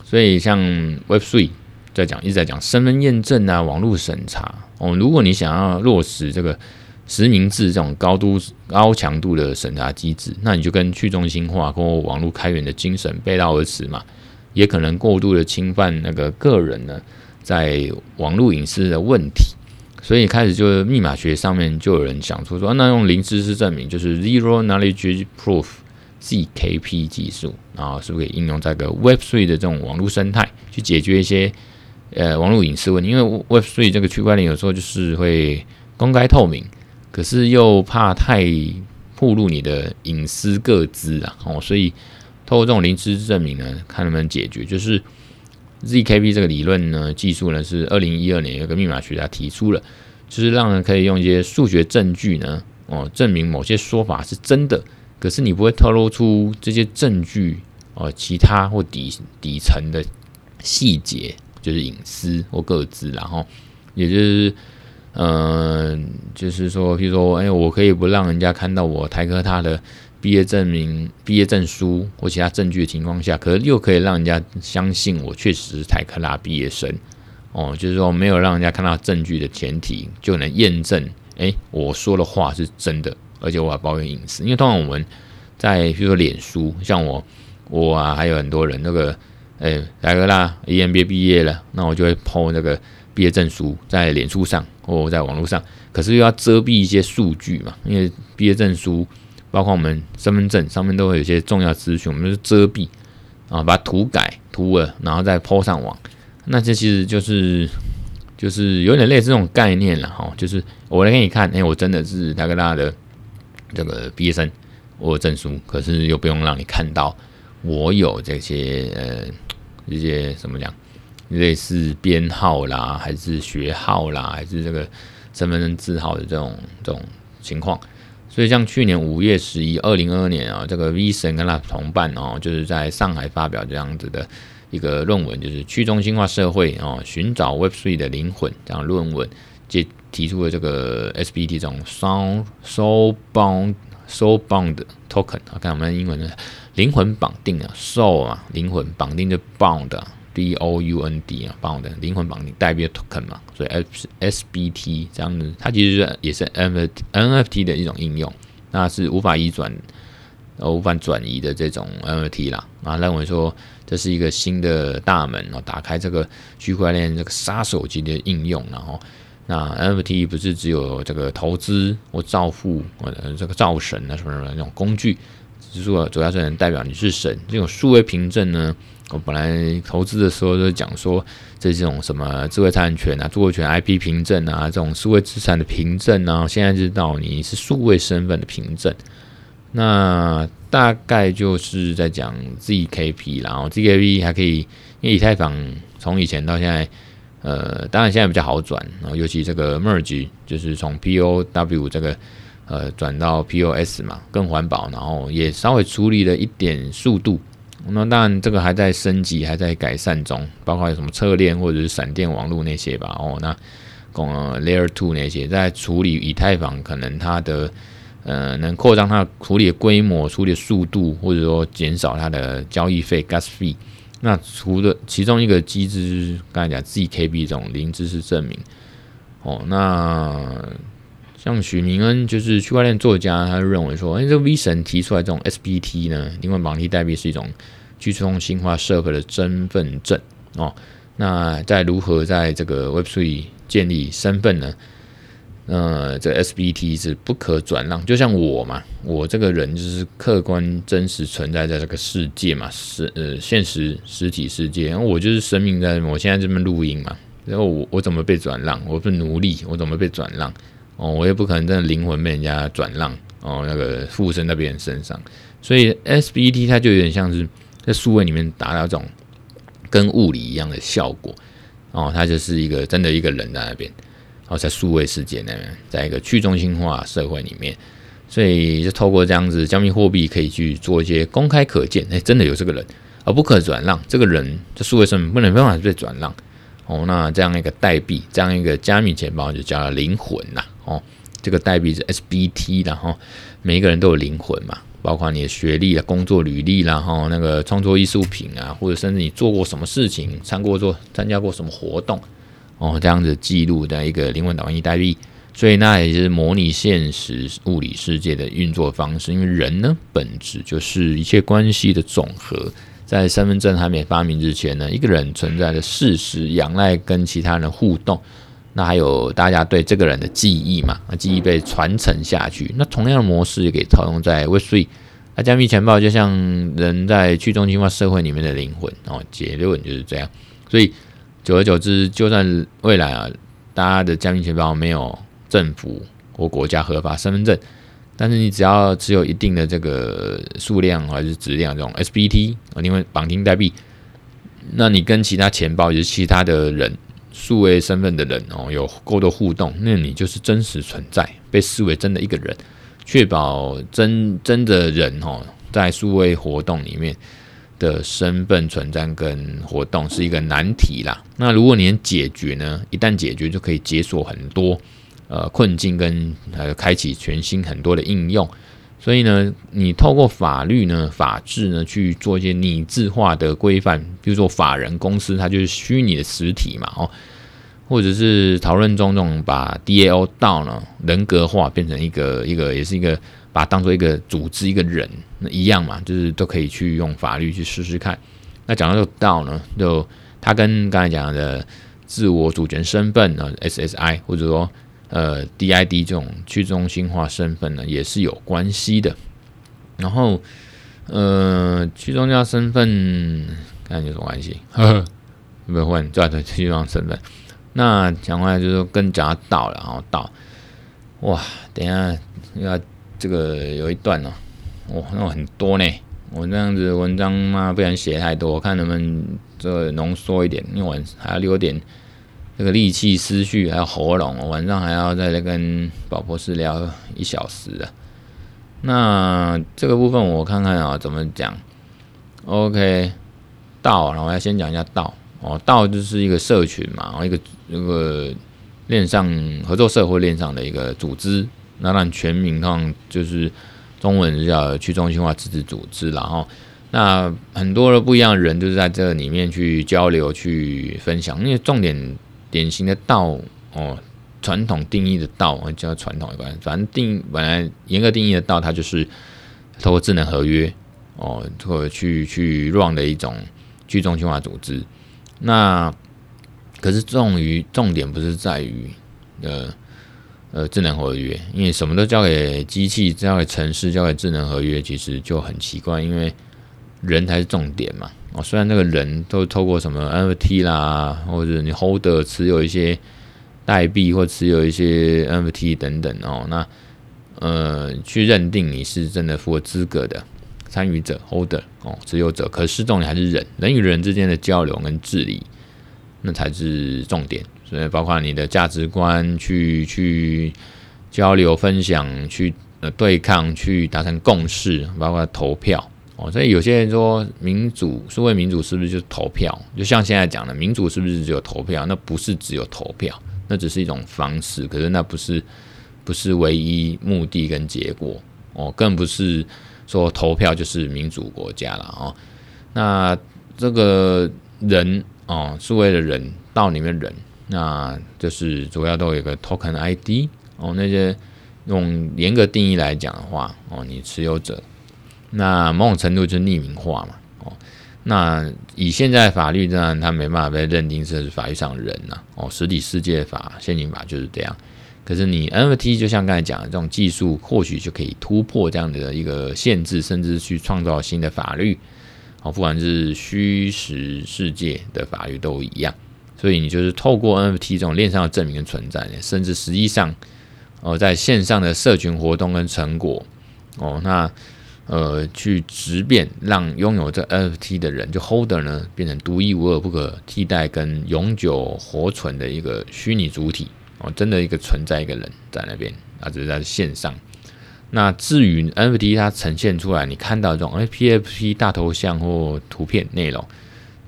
所以像 Web Three 在讲，一直在讲身份验证啊，网络审查哦。如果你想要落实这个实名制这种高度高强度的审查机制，那你就跟去中心化或网络开源的精神背道而驰嘛，也可能过度的侵犯那个个人呢，在网络隐私的问题。所以开始就是密码学上面就有人想出说，那用零知识证明就是 Zero Knowledge Proof（ZKP） 技术，然后是不是可以应用在个 Web3 的这种网络生态去解决一些呃网络隐私问题？因为 Web3 这个区块链有时候就是会公开透明，可是又怕太暴露你的隐私个资啊，哦，所以透过这种零知识证明呢，看能不能解决，就是。ZKP 这个理论呢，技术呢是二零一二年有个密码学家提出了，就是让人可以用一些数学证据呢，哦，证明某些说法是真的，可是你不会透露出这些证据哦，其他或底底层的细节，就是隐私或个资，然后也就是，嗯、就是说，譬如说，哎，我可以不让人家看到我台科大的。毕业证明、毕业证书或其他证据的情况下，可是又可以让人家相信我确实是台科大毕业生哦，就是说没有让人家看到证据的前提，就能验证，哎，我说的话是真的，而且我还保有隐私。因为通常我们在比如说脸书，像我，我啊，还有很多人那个，哎，台科大 EMBA 毕业了，那我就会 po 那个毕业证书在脸书上或在网络上，可是又要遮蔽一些数据嘛，因为毕业证书。包括我们身份证上面都会有一些重要资讯，我们就是遮蔽啊，把涂改涂了，然后再 po 上网。那这其实就是就是有点类似这种概念了哈，就是我来给你看，哎、我真的是大哥大的这个毕业生，我有证书，可是又不用让你看到我有这些呃这些什么讲，类似编号啦，还是学号啦，还是这个身份证字号的这种这种情况。所以，像去年五月十一，二零二二年啊，这个 V 神跟他同伴哦，就是在上海发表这样子的一个论文，就是去中心化社会哦，寻找 Web Three 的灵魂这样论文，就提出了这个 SBT 这种 Soul Soul Bound Soul Bound Token 啊，看我们英文的灵魂绑定啊，Soul 啊，灵魂绑定就 Bound 啊。B O U N D 啊，帮我的灵魂绑定代币 token 嘛，所以 S S B T 这样子，它其实也是 N N F T 的一种应用，那是无法移转、无法转移的这种 N F T 啦。啊，认为说这是一个新的大门哦，打开这个区块链这个杀手级的应用，然后那 N F T 不是只有这个投资或造富或者这个造神啊什么什么那种工具，只是说主要是能代表你是神，这种数位凭证呢。我本来投资的时候就讲说，这种什么智慧产权啊、著作权 IP 凭证啊，这种数位资产的凭证啊，现在知道你是数位身份的凭证。那大概就是在讲 ZKP，然后 ZKP 还可以，因为以太坊从以前到现在，呃，当然现在比较好转，然后尤其这个 Merge 就是从 POW 这个呃转到 POS 嘛，更环保，然后也稍微处理了一点速度。那当然这个还在升级，还在改善中，包括有什么侧链或者是闪电网络那些吧。哦，那共 Layer Two 那些在处理以太坊，可能它的呃能扩张它处理的规模、处理的速度，或者说减少它的交易费 Gas fee。那除了其中一个机制，刚才讲 ZKB 这种零知识证明。哦，那像许明恩就是区块链作家，他认为说，哎，这个 V 神提出来这种 SBT 呢，因为绑定代币是一种去中心化社会的身份证哦。那在如何在这个 Web3 建立身份呢？呃，这 SBT 是不可转让，就像我嘛，我这个人就是客观真实存在在这个世界嘛，实呃现实实体世界，然后我就是生命在我现在这边录音嘛。然后我我怎么被转让？我是奴隶，我怎么被转让？哦，我也不可能真的灵魂被人家转让哦，那个附身在别人身上。所以 SBT 它就有点像是在数位里面达到这种跟物理一样的效果哦，它就是一个真的一个人在那边，然后在数位世界那边，在一个去中心化社会里面，所以就透过这样子加密货币可以去做一些公开可见，哎，真的有这个人，而不可转让。这个人这数位上面不能办法被转让。哦，那这样一个代币，这样一个加密钱包就叫灵魂呐。哦，这个代币是 SBT，然后每一个人都有灵魂嘛，包括你的学历啊、工作履历，然后那个创作艺术品啊，或者甚至你做过什么事情、参过做参加过什么活动，哦，这样子记录的一个灵魂导印代币。所以那也就是模拟现实物理世界的运作方式，因为人呢本质就是一切关系的总和。在身份证还没发明之前呢，一个人存在的事实仰赖跟其他人互动，那还有大家对这个人的记忆嘛，那记忆被传承下去，那同样的模式也可以套用在 Web3，那加密钱包就像人在去中心化社会里面的灵魂哦，结论就是这样。所以久而久之，就算未来啊，大家的加密钱包没有政府或国家合法身份证。但是你只要持有一定的这个数量还是质量这种 SBT 啊，因为绑定代币，那你跟其他钱包，就是其他的人数位身份的人哦，有够多互动，那你就是真实存在，被视为真的一个人，确保真真的人哦，在数位活动里面的身份存在跟活动是一个难题啦。那如果你能解决呢，一旦解决就可以解锁很多。呃，困境跟呃，开启全新很多的应用，所以呢，你透过法律呢、法治呢去做一些拟制化的规范，比如说法人公司，它就是虚拟的实体嘛，哦，或者是讨论中这种把 DAO 道呢人格化，变成一个一个，也是一个把它当做一个组织一个人那一样嘛，就是都可以去用法律去试试看。那讲到这个道呢，就它跟刚才讲的自我主权身份呢 SSI，或者说。呃，DID 这种去中心化身份呢，也是有关系的。然后，呃，去中心化身份看有什么关系？呵呵，有没有换？对对，去中心化身份。那讲回来就是说跟讲到道了，然后道，哇，等一下要这个有一段哦，哇，那很多呢。我这样子文章嘛，不想写太多，我看能不能这浓缩一点，因为我还要留点。这个力气、思绪还有喉咙，晚上还要再来跟宝博士聊一小时啊。那这个部分我看看啊，怎么讲？OK，道，然后我要先讲一下道哦。道就是一个社群嘛，然后一个一个链上合作社会链上的一个组织。那让全名上就是中文叫去中心化自治组织。然后，那很多的不一样的人就是在这里面去交流、去分享，因为重点。典型的道哦，传统定义的道叫传统一关，反正定本来严格定义的道，它就是透过智能合约哦，或者去去 run 的一种去中心化组织。那可是重于重点不是在于呃呃智能合约，因为什么都交给机器、交给程式、交给智能合约，其实就很奇怪，因为人才是重点嘛。哦，虽然那个人都透过什么 NFT 啦，或者你 Holder 持有一些代币或持有一些 NFT 等等哦，那呃去认定你是真的符合资格的参与者 Holder 哦，持有者，可是重点还是人，人与人之间的交流跟治理，那才是重点。所以包括你的价值观去去交流分享，去呃对抗，去达成共识，包括投票。哦，所以有些人说民主，数位民主是不是就是投票？就像现在讲的，民主是不是只有投票？那不是只有投票，那只是一种方式，可是那不是不是唯一目的跟结果哦，更不是说投票就是民主国家了哦。那这个人哦，数位的人到里面人，那就是主要都有一个 token ID 哦，那些用严格定义来讲的话哦，你持有者。那某种程度就是匿名化嘛，哦，那以现在法律当然他没办法被认定是法律上的人呐，哦，实体世界法、现行法就是这样。可是你 NFT 就像刚才讲的这种技术，或许就可以突破这样的一个限制，甚至去创造新的法律，哦，不管是虚实世界的法律都一样。所以你就是透过 NFT 这种链上的证明跟存在，甚至实际上，哦，在线上的社群活动跟成果，哦，那。呃，去质变，让拥有这 NFT 的人，就 Holder 呢，变成独一无二、不可替代跟永久活存的一个虚拟主体哦，真的一个存在一个人在那边啊，只是在线上。那至于 NFT 它呈现出来，你看到这种 PFP 大头像或图片内容，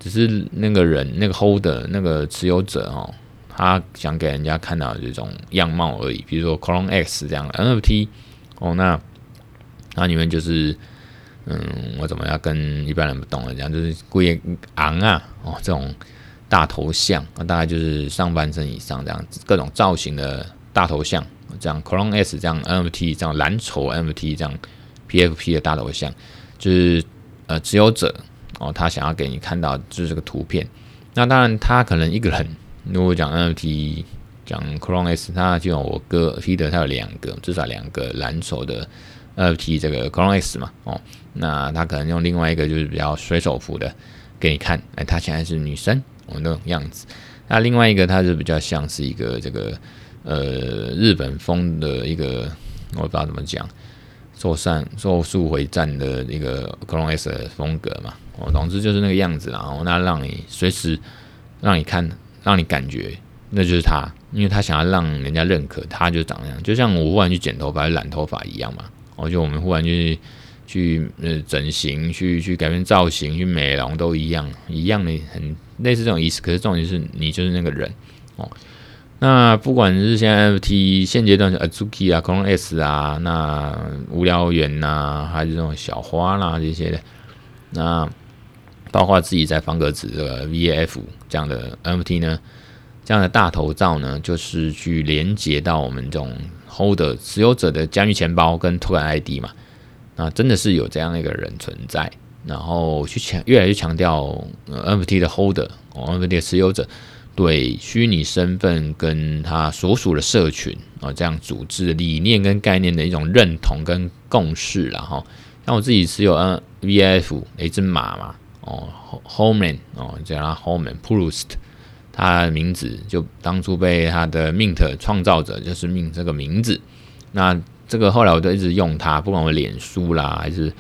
只是那个人那个 Holder 那个持有者哦，他想给人家看到这种样貌而已。比如说 Clone X 这样的 NFT 哦，那。那你们就是，嗯，我怎么样跟一般人不懂的讲，就是故意昂啊，哦，这种大头像，那大概就是上半身以上这样，各种造型的大头像，这样 Clone S 这样 NFT 这样蓝筹 NFT 这样 PFP 的大头像，就是呃持有者哦，他想要给你看到就是这个图片。那当然，他可能一个人，如果讲 NFT 讲 Clone S，他就我哥彼得他有两个，至少两个蓝筹的。NFT 这个 Clone X 嘛，哦，那他可能用另外一个就是比较水手服的给你看，哎，他现在是女生，哦，那种样子。那另外一个，他是比较像是一个这个呃日本风的一个，我不知道怎么讲，做善做术回战的一个 Clone X 的风格嘛，哦，总之就是那个样子，然后那让你随时让你看，让你感觉那就是他，因为他想要让人家认可，他就长那样，就像我忽然去剪头发、染头发一样嘛。哦，就我们忽然去去呃整形，去去改变造型，去美容都一样，一样的很类似这种意思。可是重点是你就是那个人哦。那不管是现在 NFT 现阶段是 Azuki 啊、Clone S 啊，那无聊猿呐，还是这种小花啦这些的，那包括自己在方格子这个 VAF 这样的 NFT 呢，这样的大头照呢，就是去连接到我们这种。Holder 持有者的加密钱包跟托管 ID 嘛，那真的是有这样一个人存在，然后去强越来越强调 NFT 的 Holder 哦，NFT 的持有者对虚拟身份跟他所属的社群啊这样组织的理念跟概念的一种认同跟共识了哈。像我自己持有 N VF 一只马嘛，哦，Homan 哦叫他 Homan Proust。他的名字就当初被他的 Mint 创造者就是 Mint 这个名字，那这个后来我就一直用它，不管我脸书啦，还是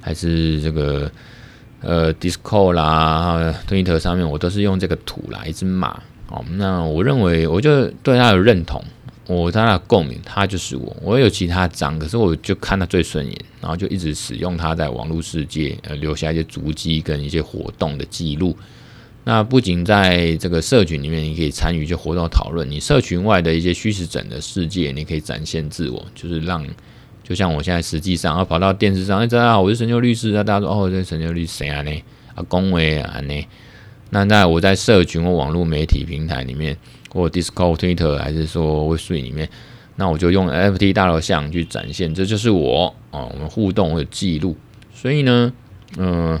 还是这个呃 Discord 啦、推特上面，我都是用这个图啦，一只马哦。那我认为我就对他有认同，我跟他的共鸣，他就是我。我有其他章，可是我就看他最顺眼，然后就一直使用它在网络世界呃留下一些足迹跟一些活动的记录。那不仅在这个社群里面，你可以参与一些活动讨论；你社群外的一些虚实整的世界，你可以展现自我，就是让，就像我现在实际上要跑到电视上，哎，大家好，我是神牛律师啊，大家说哦，这神牛律师谁啊？呢啊，恭维啊呢？那在我在社群或网络媒体平台里面，或 Discord、Twitter，还是说微信里面，那我就用 FT 大头像去展现，这就是我啊，我们互动或记录。所以呢，嗯、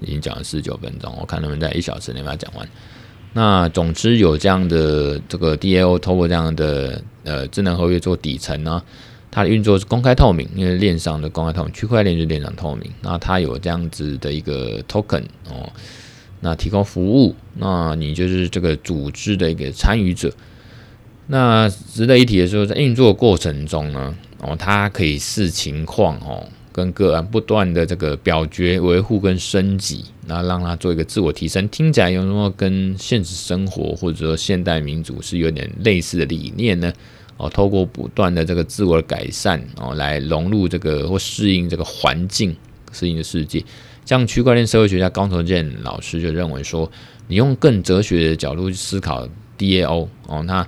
已经讲了四十九分钟，我看能不能在一小时内把它讲完。那总之有这样的这个 DAO 透过这样的呃智能合约做底层呢，它的运作是公开透明，因为链上的公开透明，区块链就链上透明。那它有这样子的一个 token 哦，那提供服务，那你就是这个组织的一个参与者。那值得一提的是，在运作过程中呢，哦，它可以视情况哦。跟个案不断的这个表决维护跟升级，然后让他做一个自我提升，听起来有什么跟现实生活或者说现代民主是有点类似的理念呢？哦，透过不断的这个自我改善哦，来融入这个或适应这个环境，适应的世界。像区块链社会学家高重建老师就认为说，你用更哲学的角度去思考 DAO 哦，那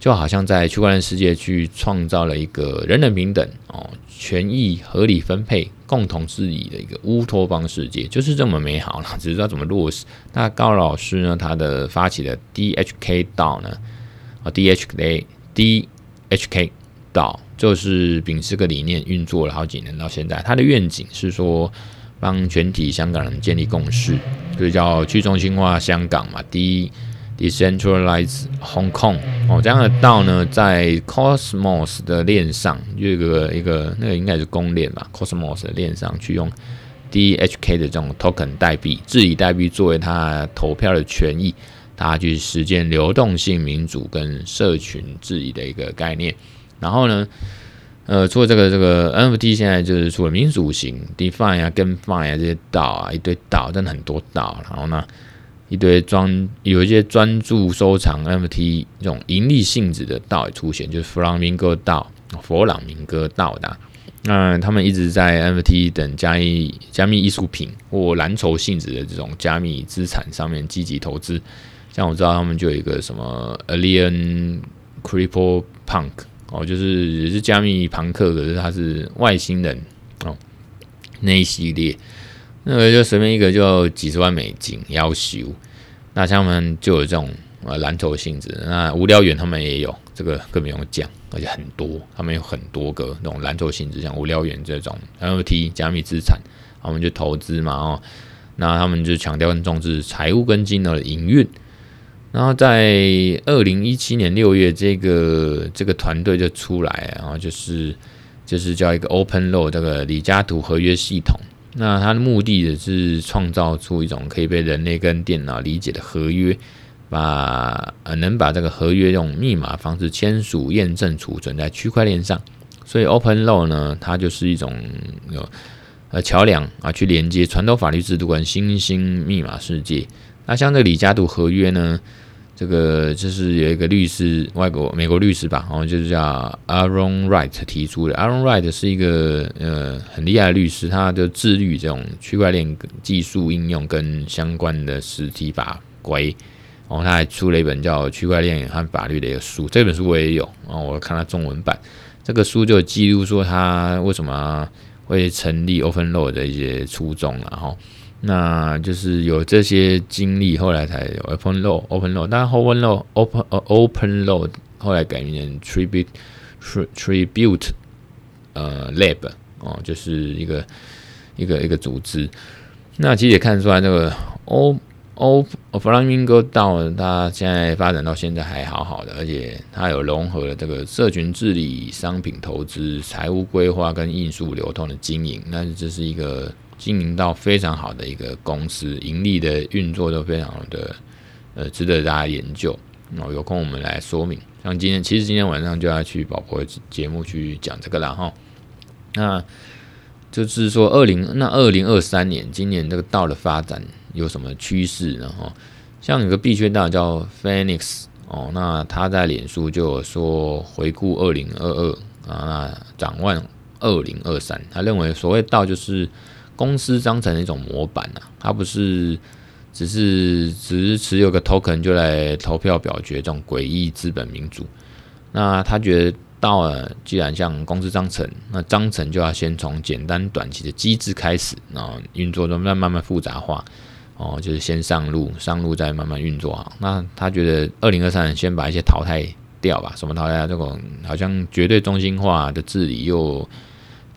就好像在区块链世界去创造了一个人人平等哦、权益合理分配、共同治理的一个乌托邦世界，就是这么美好了。只知道怎么落实。那高老师呢，他的发起的 DHK 道呢，啊 DHK DHK 道就是秉持个理念运作了好几年到现在，他的愿景是说。帮全体香港人建立共识，就是叫去中心化香港嘛 d Decentralize Hong Kong 哦，这样的道呢，在 Cosmos 的链上，有一个一个那个应该是公链吧，Cosmos 的链上去用 DHK 的这种 Token 代币，治理代币作为它投票的权益，它去实践流动性民主跟社群治理的一个概念，然后呢，呃，除了这个这个 NFT，现在就是除了民主型 DeFi 啊、GameFi 啊这些道啊，一堆道，真的很多道。然后呢，一堆专有一些专注收藏 NFT 这种盈利性质的道也出现，就是弗朗明哥道、佛朗明哥道的。那他们一直在 NFT 等加密加密艺术品或蓝筹性质的这种加密资产上面积极投资。像我知道他们就有一个什么 Alien Crypto Punk。哦，就是也是加密朋克，可是他是外星人哦，那一系列，那个就随便一个就几十万美金要求，那像他们就有这种呃蓝筹性质，那无聊猿他们也有这个更不用讲，而且很多，他们有很多个那种蓝筹性质，像无聊猿这种 NFT 加密资产，他们就投资嘛哦，那他们就强调跟重视财务跟金额的营运。然后在二零一七年六月，这个这个团队就出来，然后就是就是叫一个 Open Law 这个李嘉图合约系统。那它的目的也是创造出一种可以被人类跟电脑理解的合约，把呃能把这个合约用密码方式签署、验证、储存在区块链上。所以 Open Law 呢，它就是一种有呃桥梁啊，去连接传统法律制度跟新兴密码世界。那像这李嘉图合约呢，这个就是有一个律师，外国美国律师吧，哦，就是叫 Aaron Wright 提出的。Aaron Wright 是一个呃很厉害的律师，他就自律这种区块链技术应用跟相关的实体法规。然哦，他还出了一本叫《区块链和法律》的一个书，这本书我也有，哦，我看他中文版。这个书就记录说他为什么会成立 Open Law 的一些初衷，然后。那就是有这些经历，后来才有 Open Law Open Law，但 Open Law Open 呃 Open Law 后来改名 Tribute Tribute 呃 Lab 哦，就是一个一个一个组织。那其实也看出来，这个 O O Flamingo DAO 它现在发展到现在还好好的，而且它有融合了这个社群治理、商品投资、财务规划跟艺术流通的经营。那这是一个。经营到非常好的一个公司，盈利的运作都非常的呃值得大家研究。哦，有空我们来说明。像今天，其实今天晚上就要去宝博节目去讲这个了哈。那就是说，二零那二零二三年，今年这个道的发展有什么趋势呢？哈，像有个币圈大叫 Phoenix 哦，那他在脸书就有说回顾二零二二啊，那展望二零二三，他认为所谓道就是。公司章程的一种模板啊，它不是只是只是持有个 token 就来投票表决这种诡异资本民主。那他觉得到了，既然像公司章程，那章程就要先从简单短期的机制开始，然后运作中慢慢慢复杂化，哦，就是先上路，上路再慢慢运作好。那他觉得二零二三年先把一些淘汰掉吧，什么淘汰啊？这种好像绝对中心化的治理又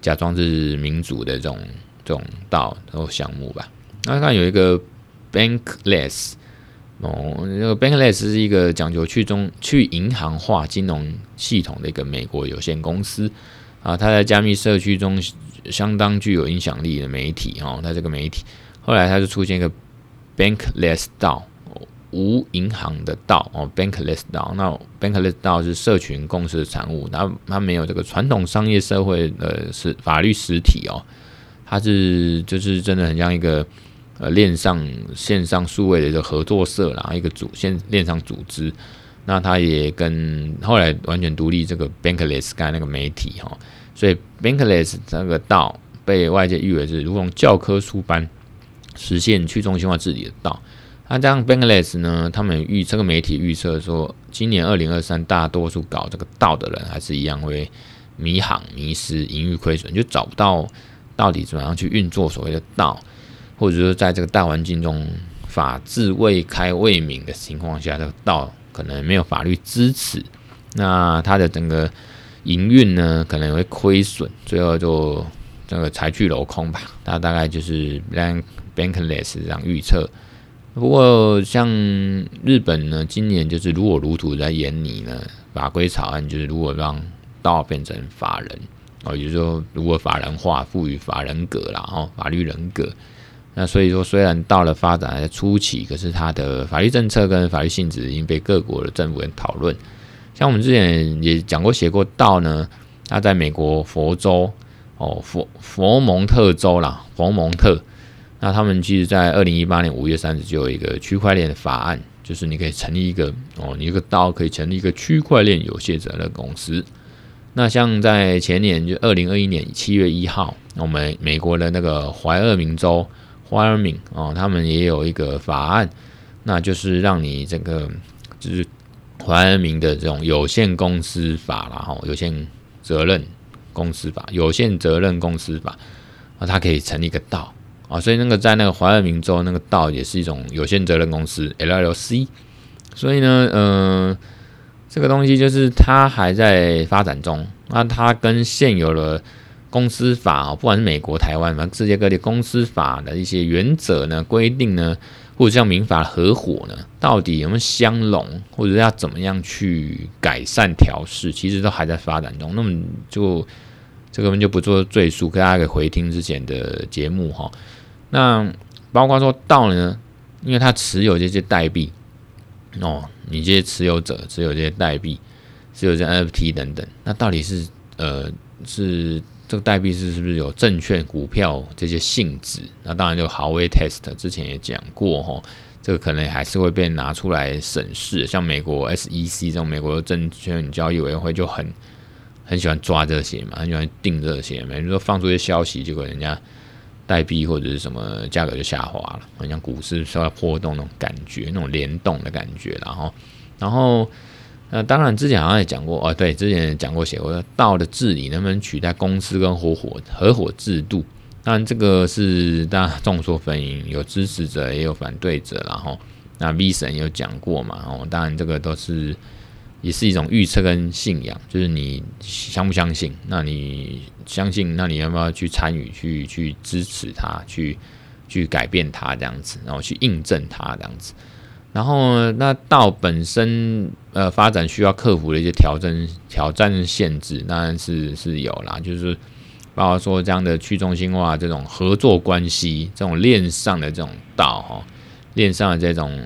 假装是民主的这种。这种道然后项目吧，那看有一个 Bankless 哦，这个 Bankless 是一个讲究去中去银行化金融系统的一个美国有限公司。啊，它在加密社区中相当具有影响力的媒体哦，它这个媒体。后来它就出现一个 Bankless 道，无银行的道哦，Bankless 道，那 Bankless 道是社群共识的产物，它它没有这个传统商业社会的实法律实体哦。它是就是真的很像一个呃链上线上数位的一个合作社啦，一个组线链上组织。那他也跟后来完全独立这个 Bankless 干那个媒体哈，所以 Bankless 这个道被外界誉为是如同教科书般实现去中心化治理的道。那这样 Bankless 呢，他们预这个媒体预测说，今年二零二三大多数搞这个道的人还是一样会迷航、迷失、盈余亏损，就找不到到底怎么样去运作所谓的道，或者说在这个大环境中法治未开未明的情况下，这个道。可能没有法律支持，那它的整个营运呢，可能会亏损，最后就这个财去楼空吧。它大概就是 bank bankless 这样预测。不过像日本呢，今年就是如火如荼在演拟呢法规草案，就是如果让道变成法人哦，也就是说如果法人化，赋予法人格啦，哦，法律人格。那所以说，虽然到了发展的初期，可是它的法律政策跟法律性质已经被各国的政府人讨论。像我们之前也讲过写过道呢，它在美国佛州哦佛佛蒙特州啦，佛蒙特，那他们其实在二零一八年五月三十就有一个区块链法案，就是你可以成立一个哦，你这个道可以成立一个区块链有限责任公司。那像在前年就二零二一年七月一号，我们美国的那个怀俄明州。怀俄明哦，他们也有一个法案，那就是让你这个就是怀俄明的这种有限公司法啦，哈，有限责任公司法、有限责任公司法啊，它可以成立一个道啊，所以那个在那个怀俄明州那个道也是一种有限责任公司 LLC，所以呢，嗯、这个东西就是它还在发展中，那它跟现有的。公司法，不管是美国、台湾，反正世界各地公司法的一些原则呢、规定呢，或者像民法合伙呢，到底有没有相容，或者要怎么样去改善调试，其实都还在发展中。那么就这个我们就不做赘述，大家可以回听之前的节目哈。那包括说道呢，因为它持有这些代币哦，你这些持有者持有这些代币，持有这些 NFT 等等，那到底是呃是？这个代币是是不是有证券、股票这些性质？那当然就豪威 Test 之前也讲过哈，这个可能还是会被拿出来审视。像美国 SEC 这种美国证券交易委员会就很很喜欢抓这些嘛，很喜欢定这些嘛。比如说放出一些消息，结果人家代币或者是什么价格就下滑了，好像股市受到波动那种感觉，那种联动的感觉，然后然后。那当然，之前好像也讲过哦，对，之前也讲过写过道的治理能不能取代公司跟合伙合伙制度？当然，这个是大家众说纷纭，有支持者也有反对者，然后那 V 神有讲过嘛？哦，当然这个都是也是一种预测跟信仰，就是你相不相信？那你相信，那你要不要去参与、去去支持它、去去改变它这样子，然后去印证它这样子？然后，那道本身呃发展需要克服的一些挑战、挑战限制，当然是是有啦，就是包括说这样的去中心化这种合作关系，这种链上的这种道哈，链上的这种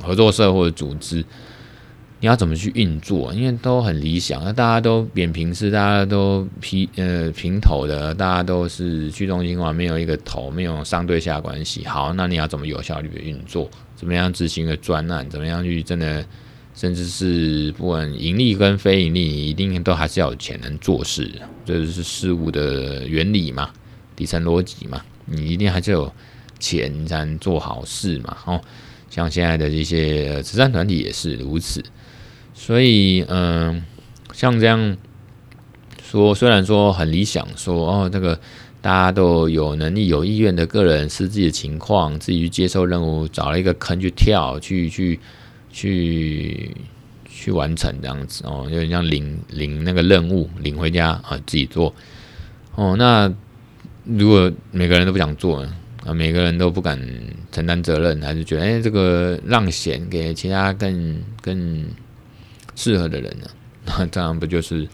合作社或者组织。你要怎么去运作？因为都很理想，那大家都扁平式，大家都平呃平头的，大家都是去中心化，没有一个头，没有上对下关系。好，那你要怎么有效率的运作？怎么样执行一个专案？怎么样去真的，甚至是不管盈利跟非盈利，你一定都还是要有钱能做事，这就是事物的原理嘛，底层逻辑嘛。你一定还是有钱才能做好事嘛。哦，像现在的这些慈善团体也是如此。所以，嗯、像这样说，虽然说很理想，说哦，这个大家都有能力、有意愿的个人，是自己的情况，自己去接受任务，找了一个坑去跳，去去去去完成这样子哦，有点像领领那个任务，领回家啊，自己做哦。那如果每个人都不想做啊，每个人都不敢承担责任，还是觉得哎，这个让贤给其他更更。适合的人呢，那这样不就是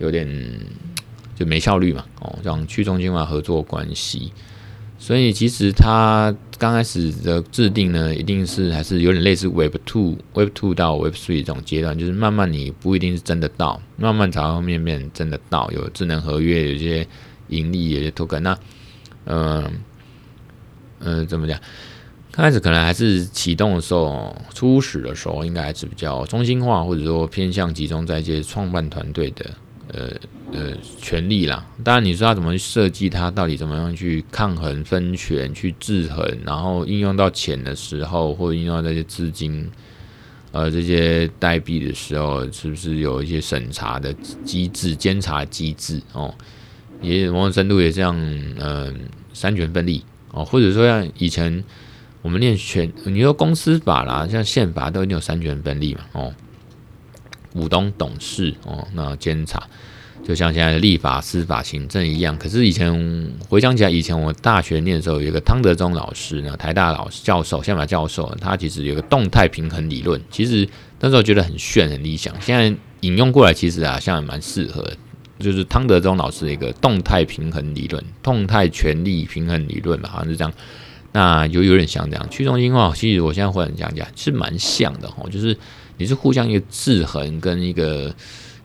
有点 就没效率嘛？哦，这样去中心化合作关系，所以其实它刚开始的制定呢，一定是还是有点类似 Web Two、Web Two 到 Web Three 这种阶段，就是慢慢你不一定是真的到，慢慢朝后面面真的到，有智能合约，有些盈利，有些 token。那，嗯、嗯、怎么讲？开始可能还是启动的时候，初始的时候应该还是比较中心化，或者说偏向集中在一些创办团队的呃呃权力啦。当然，你说他怎么设计，它到底怎么样去抗衡分权、去制衡，然后应用到钱的时候，或者应用到这些资金呃这些代币的时候，是不是有一些审查的机制、监察机制哦？也某种程度也这样，嗯、三权分立哦，或者说像以前。我们念权，你说公司法啦，像宪法都一定有三权分立嘛，哦，股东、董事哦，那监察，就像现在的立法、司法、行政一样。可是以前回想起来，以前我大学念的时候，有一个汤德宗老师呢，台大老师教授、宪法教授，他其实有个动态平衡理论，其实那时候觉得很炫、很理想。现在引用过来，其实啊，像蛮适合，就是汤德宗老师的一个动态平衡理论、动态权力平衡理论吧，好像是这样。那有有点像这样，去中心化，其实我现在忽然讲讲是蛮像的哦，就是你是互相一个制衡跟一个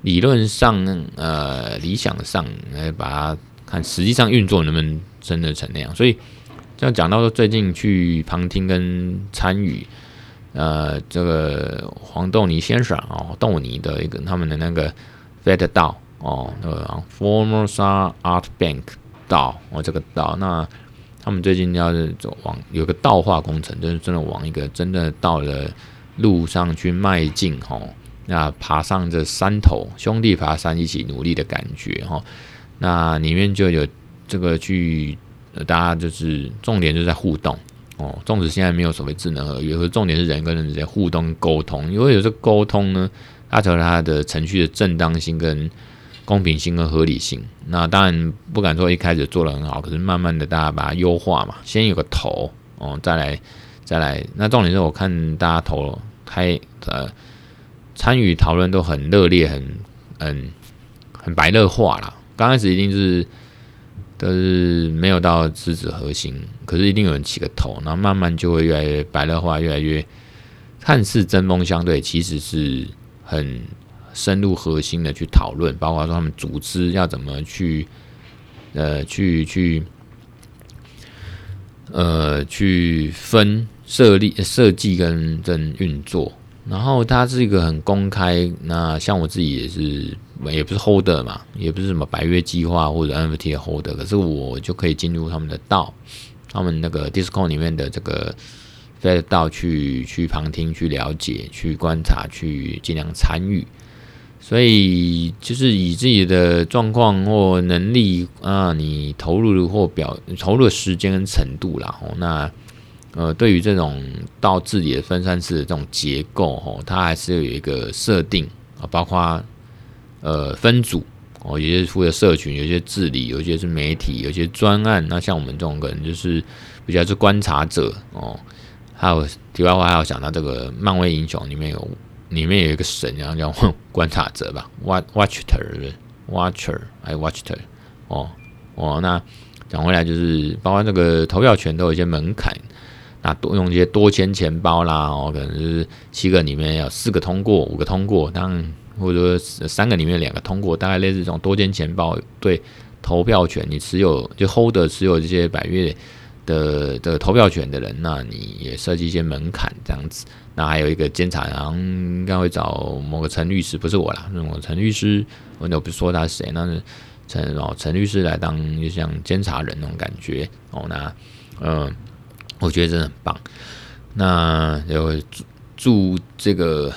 理论上呃理想上来把它看，实际上运作能不能真的成那样。所以这样讲到说最近去旁听跟参与呃这个黄豆泥先生哦，豆泥的一个他们的那个 Fed 道哦，那个 Formosa Art Bank 道哦这个道那。他们最近要是走往有个道化工程，就是真的往一个真的到了路上去迈进吼，那爬上这山头，兄弟爬山一起努力的感觉哈。那里面就有这个去，大家就是重点就在互动哦。纵使现在没有所谓智能合约，重点是人跟人之间互动沟通，因为有这沟通呢，它才有它的程序的正当性跟。公平性和合理性，那当然不敢说一开始做的很好，可是慢慢的大家把它优化嘛，先有个头哦，再来再来。那重点是我看大家投开呃参与讨论都很热烈，很很很白热化啦。刚开始一定是都是没有到直指核心，可是一定有人起个头，然后慢慢就会越来越白热化，越来越看似针锋相对，其实是很。深入核心的去讨论，包括说他们组织要怎么去，呃，去去，呃，去分设立设计跟跟运作。然后它是一个很公开。那像我自己也是，也不是 holder 嘛，也不是什么白月计划或者 NFT 的 holder，可是我就可以进入他们的道，他们那个 d i s c o 里面的这个 Fed 道去去旁听、去了解、去观察、去尽量参与。所以就是以自己的状况或能力啊，你投入或表投入的时间跟程度啦，吼，那呃，对于这种到治理的分散式的这种结构，吼，它还是有一个设定啊，包括呃分组哦，有些负责社群，有些治理，有些是媒体，有些专案。那像我们这种可能，就是比较是观察者哦。还有题外话，还要想到这个漫威英雄里面有。里面有一个神，然后叫观察者吧，Watcher，Watcher，还有 Watcher，哦哦，那讲回来就是，包括这个投票权都有一些门槛，那多用一些多签钱包啦，哦，可能是七个里面有四个通过，五个通过，当然或者说三个里面两个通过，大概类似这种多签钱包对投票权，你持有就 Hold 持有这些百越的的投票权的人，那你也设计一些门槛这样子。那还有一个监察，然后应该会找某个陈律师，不是我啦，那种陈律师，我就不说他是谁，那是陈哦陈律师来当就像监察人那种感觉哦。那嗯、我觉得真的很棒。那有祝祝这个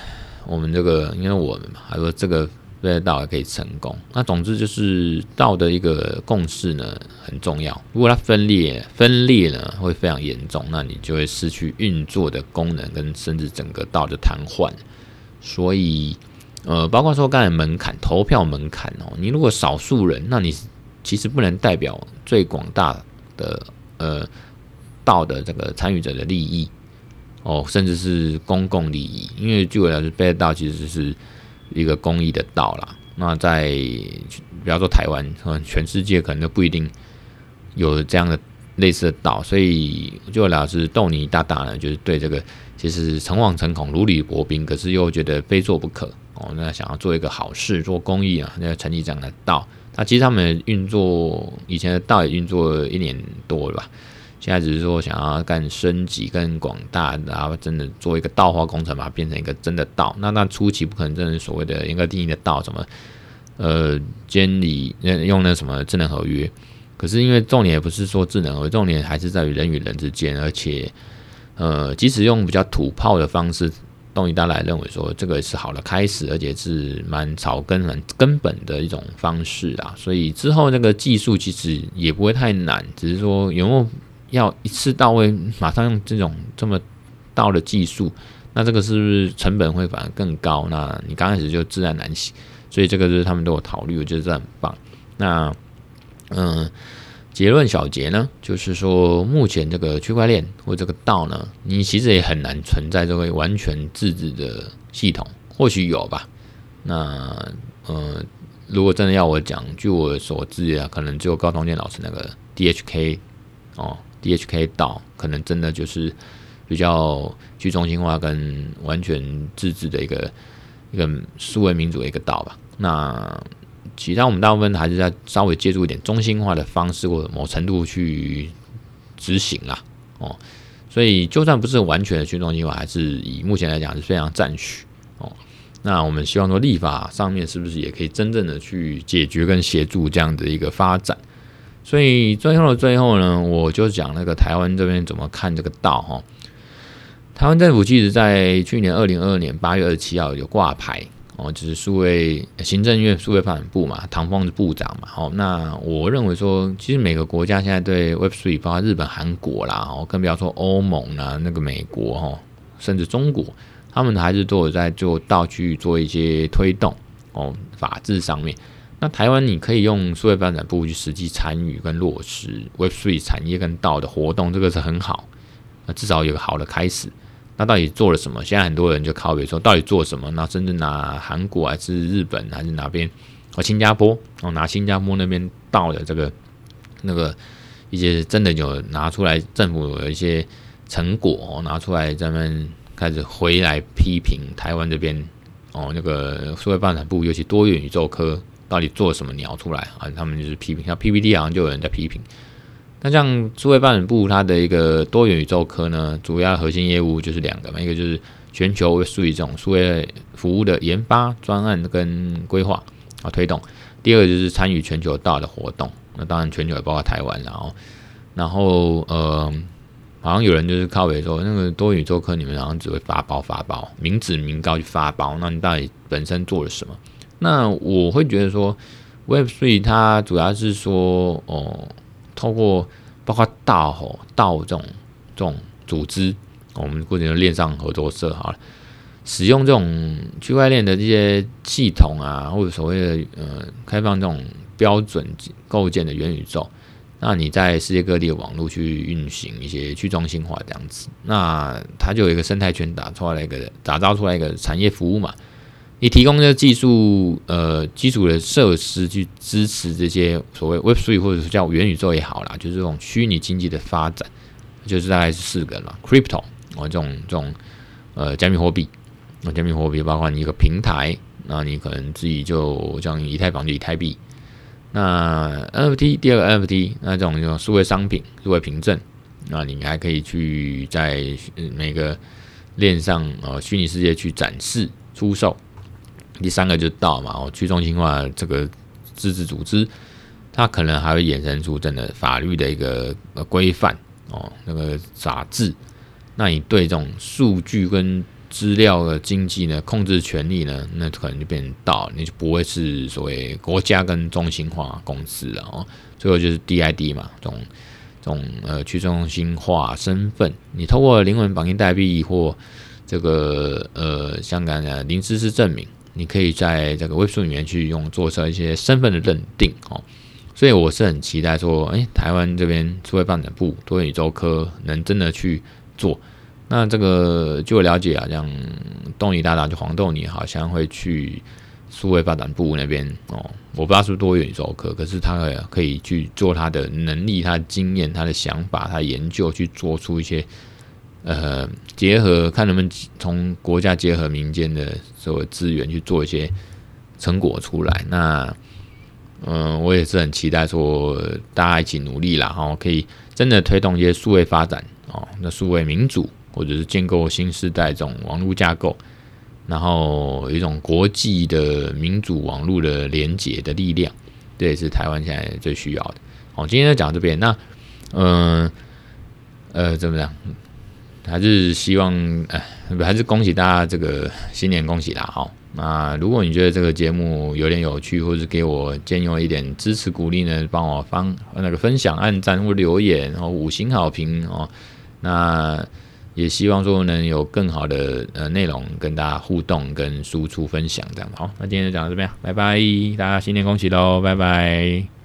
我们这个，因为我们嘛，还说这个。对道也可以成功。那总之就是道的一个共识呢很重要。如果它分裂，分裂呢会非常严重，那你就会失去运作的功能，跟甚至整个道的瘫痪。所以，呃，包括说刚才门槛，投票门槛哦，你如果少数人，那你其实不能代表最广大的呃道的这个参与者的利益哦，甚至是公共利益。因为据我了解，北道其实是。一个公益的道啦，那在比方说台湾，全世界可能都不一定有这样的类似的道，所以就老是逗你大大呢，就是对这个其实诚惶诚恐、如履薄冰，可是又觉得非做不可哦。那想要做一个好事、做公益啊，那成立这样的道。那其实他们运作以前的道也运作一年多了吧，现在只是说想要干升级更广大，然后真的做一个道化工程，把它变成一个真的道。那那初期不可能真的所谓的严格定义的道，什么呃监理用那什么智能合约。可是因为重点也不是说智能合约，重点还是在于人与人之间，而且呃，即使用比较土炮的方式。东尼大来认为说，这个是好的开始，而且是蛮草根、蛮根本的一种方式啊。所以之后那个技术其实也不会太难，只是说有没有要一次到位，马上用这种这么道的技术，那这个是不是成本会反而更高？那你刚开始就自然难行，所以这个是他们都有考虑，我觉得这很棒。那嗯。结论小结呢，就是说，目前这个区块链或这个道呢，你其实也很难存在这个完全自治的系统，或许有吧。那呃，如果真的要我讲，据我所知啊，可能只有高通健老师那个 DHK 哦，DHK 岛可能真的就是比较去中心化跟完全自治的一个一个数位民主的一个岛吧。那其他我们大部分还是在稍微借助一点中心化的方式，或者某程度去执行啦，哦，所以就算不是完全的去中心化，还是以目前来讲是非常赞许哦。那我们希望说立法上面是不是也可以真正的去解决跟协助这样的一个发展？所以最后的最后呢，我就讲那个台湾这边怎么看这个道哈。台湾政府其实在去年二零二二年八月二十七号有挂牌。哦，就是数位行政院数位发展部嘛，唐凤是部长嘛。好，那我认为说，其实每个国家现在对 Web3，包括日本、韩国啦，哦，更不要说欧盟啦，那个美国哦，甚至中国，他们还是都有在做道具做一些推动哦，法制上面。那台湾你可以用数位发展部去实际参与跟落实 Web Three 产业跟道的活动，这个是很好，那至少有个好的开始。那到底做了什么？现在很多人就靠北说，到底做什么？那甚至拿韩国还是日本还是哪边？哦，新加坡哦，拿新加坡那边到的这个那个一些真的有拿出来，政府有一些成果拿出来，咱们开始回来批评台湾这边哦，那个数位发展部，尤其多元宇宙科到底做什么鸟出来啊？他们就是批评，像 PPT 好像就有人在批评。那像数位发展部它的一个多元宇宙科呢，主要核心业务就是两个嘛，一个就是全球属于这种数位服务的研发专案跟规划啊推动，第二个就是参与全球大的活动，那当然全球也包括台湾，然后然后呃，好像有人就是靠北说那个多元宇宙科你们好像只会发包发包，明指明告去发包，那你到底本身做了什么？那我会觉得说 Web3 它主要是说哦。透过包括道吼道这种这种组织，我们固定的链上合作社好了，使用这种区块链的这些系统啊，或者所谓的呃开放这种标准构建的元宇宙，那你在世界各地的网络去运行一些去中心化这样子，那它就有一个生态圈打出来一个打造出来一个产业服务嘛。你提供这技术，呃，基础的设施去支持这些所谓 Web3 或者是叫元宇宙也好啦，就是这种虚拟经济的发展，就是大概是四个嘛，Crypto 哦，这种这种呃加密货币，那加密货币包括你一个平台，那你可能自己就像以太坊就以太币，那 NFT 第二个 NFT，那这种就数位商品、数位凭证，那你还可以去在每个链上呃虚拟世界去展示、出售。第三个就是道嘛，哦，去中心化这个自治组织，它可能还会衍生出真的法律的一个规范哦，那个法治。那你对这种数据跟资料的经济呢，控制权利呢，那可能就变成道，你就不会是所谓国家跟中心化公司了哦。最后就是 DID 嘛，这种这种呃去中心化身份，你透过灵魂绑定代币或这个呃香港的零知识证明。你可以在这个 Web3 里面去用做成一些身份的认定哦，所以我是很期待说，哎，台湾这边数位发展部多元宇宙科能真的去做。那这个据我了解啊，像东尼大大就黄豆泥好像会去数位发展部那边哦，我不知道是不是多元宇宙科，可是他可以去做他的能力、他的经验、他的想法、他的研究去做出一些。呃，结合看能不能从国家结合民间的所有资源去做一些成果出来。那嗯，我也是很期待说大家一起努力啦，然后可以真的推动一些数位发展哦，那数位民主或者是建构新时代这种网络架构，然后有一种国际的民主网络的连接的力量，这也是台湾现在最需要的。好，今天就讲到这边，那嗯呃，呃怎么样？还是希望，哎，还是恭喜大家这个新年恭喜啦！好，那如果你觉得这个节目有点有趣，或者给我建议一点支持鼓励呢，帮我方那个分享、按赞或留言，然后五星好评哦。那也希望说能有更好的呃内容跟大家互动跟输出分享这样。好，那今天就讲到这边，拜拜，大家新年恭喜喽，拜拜。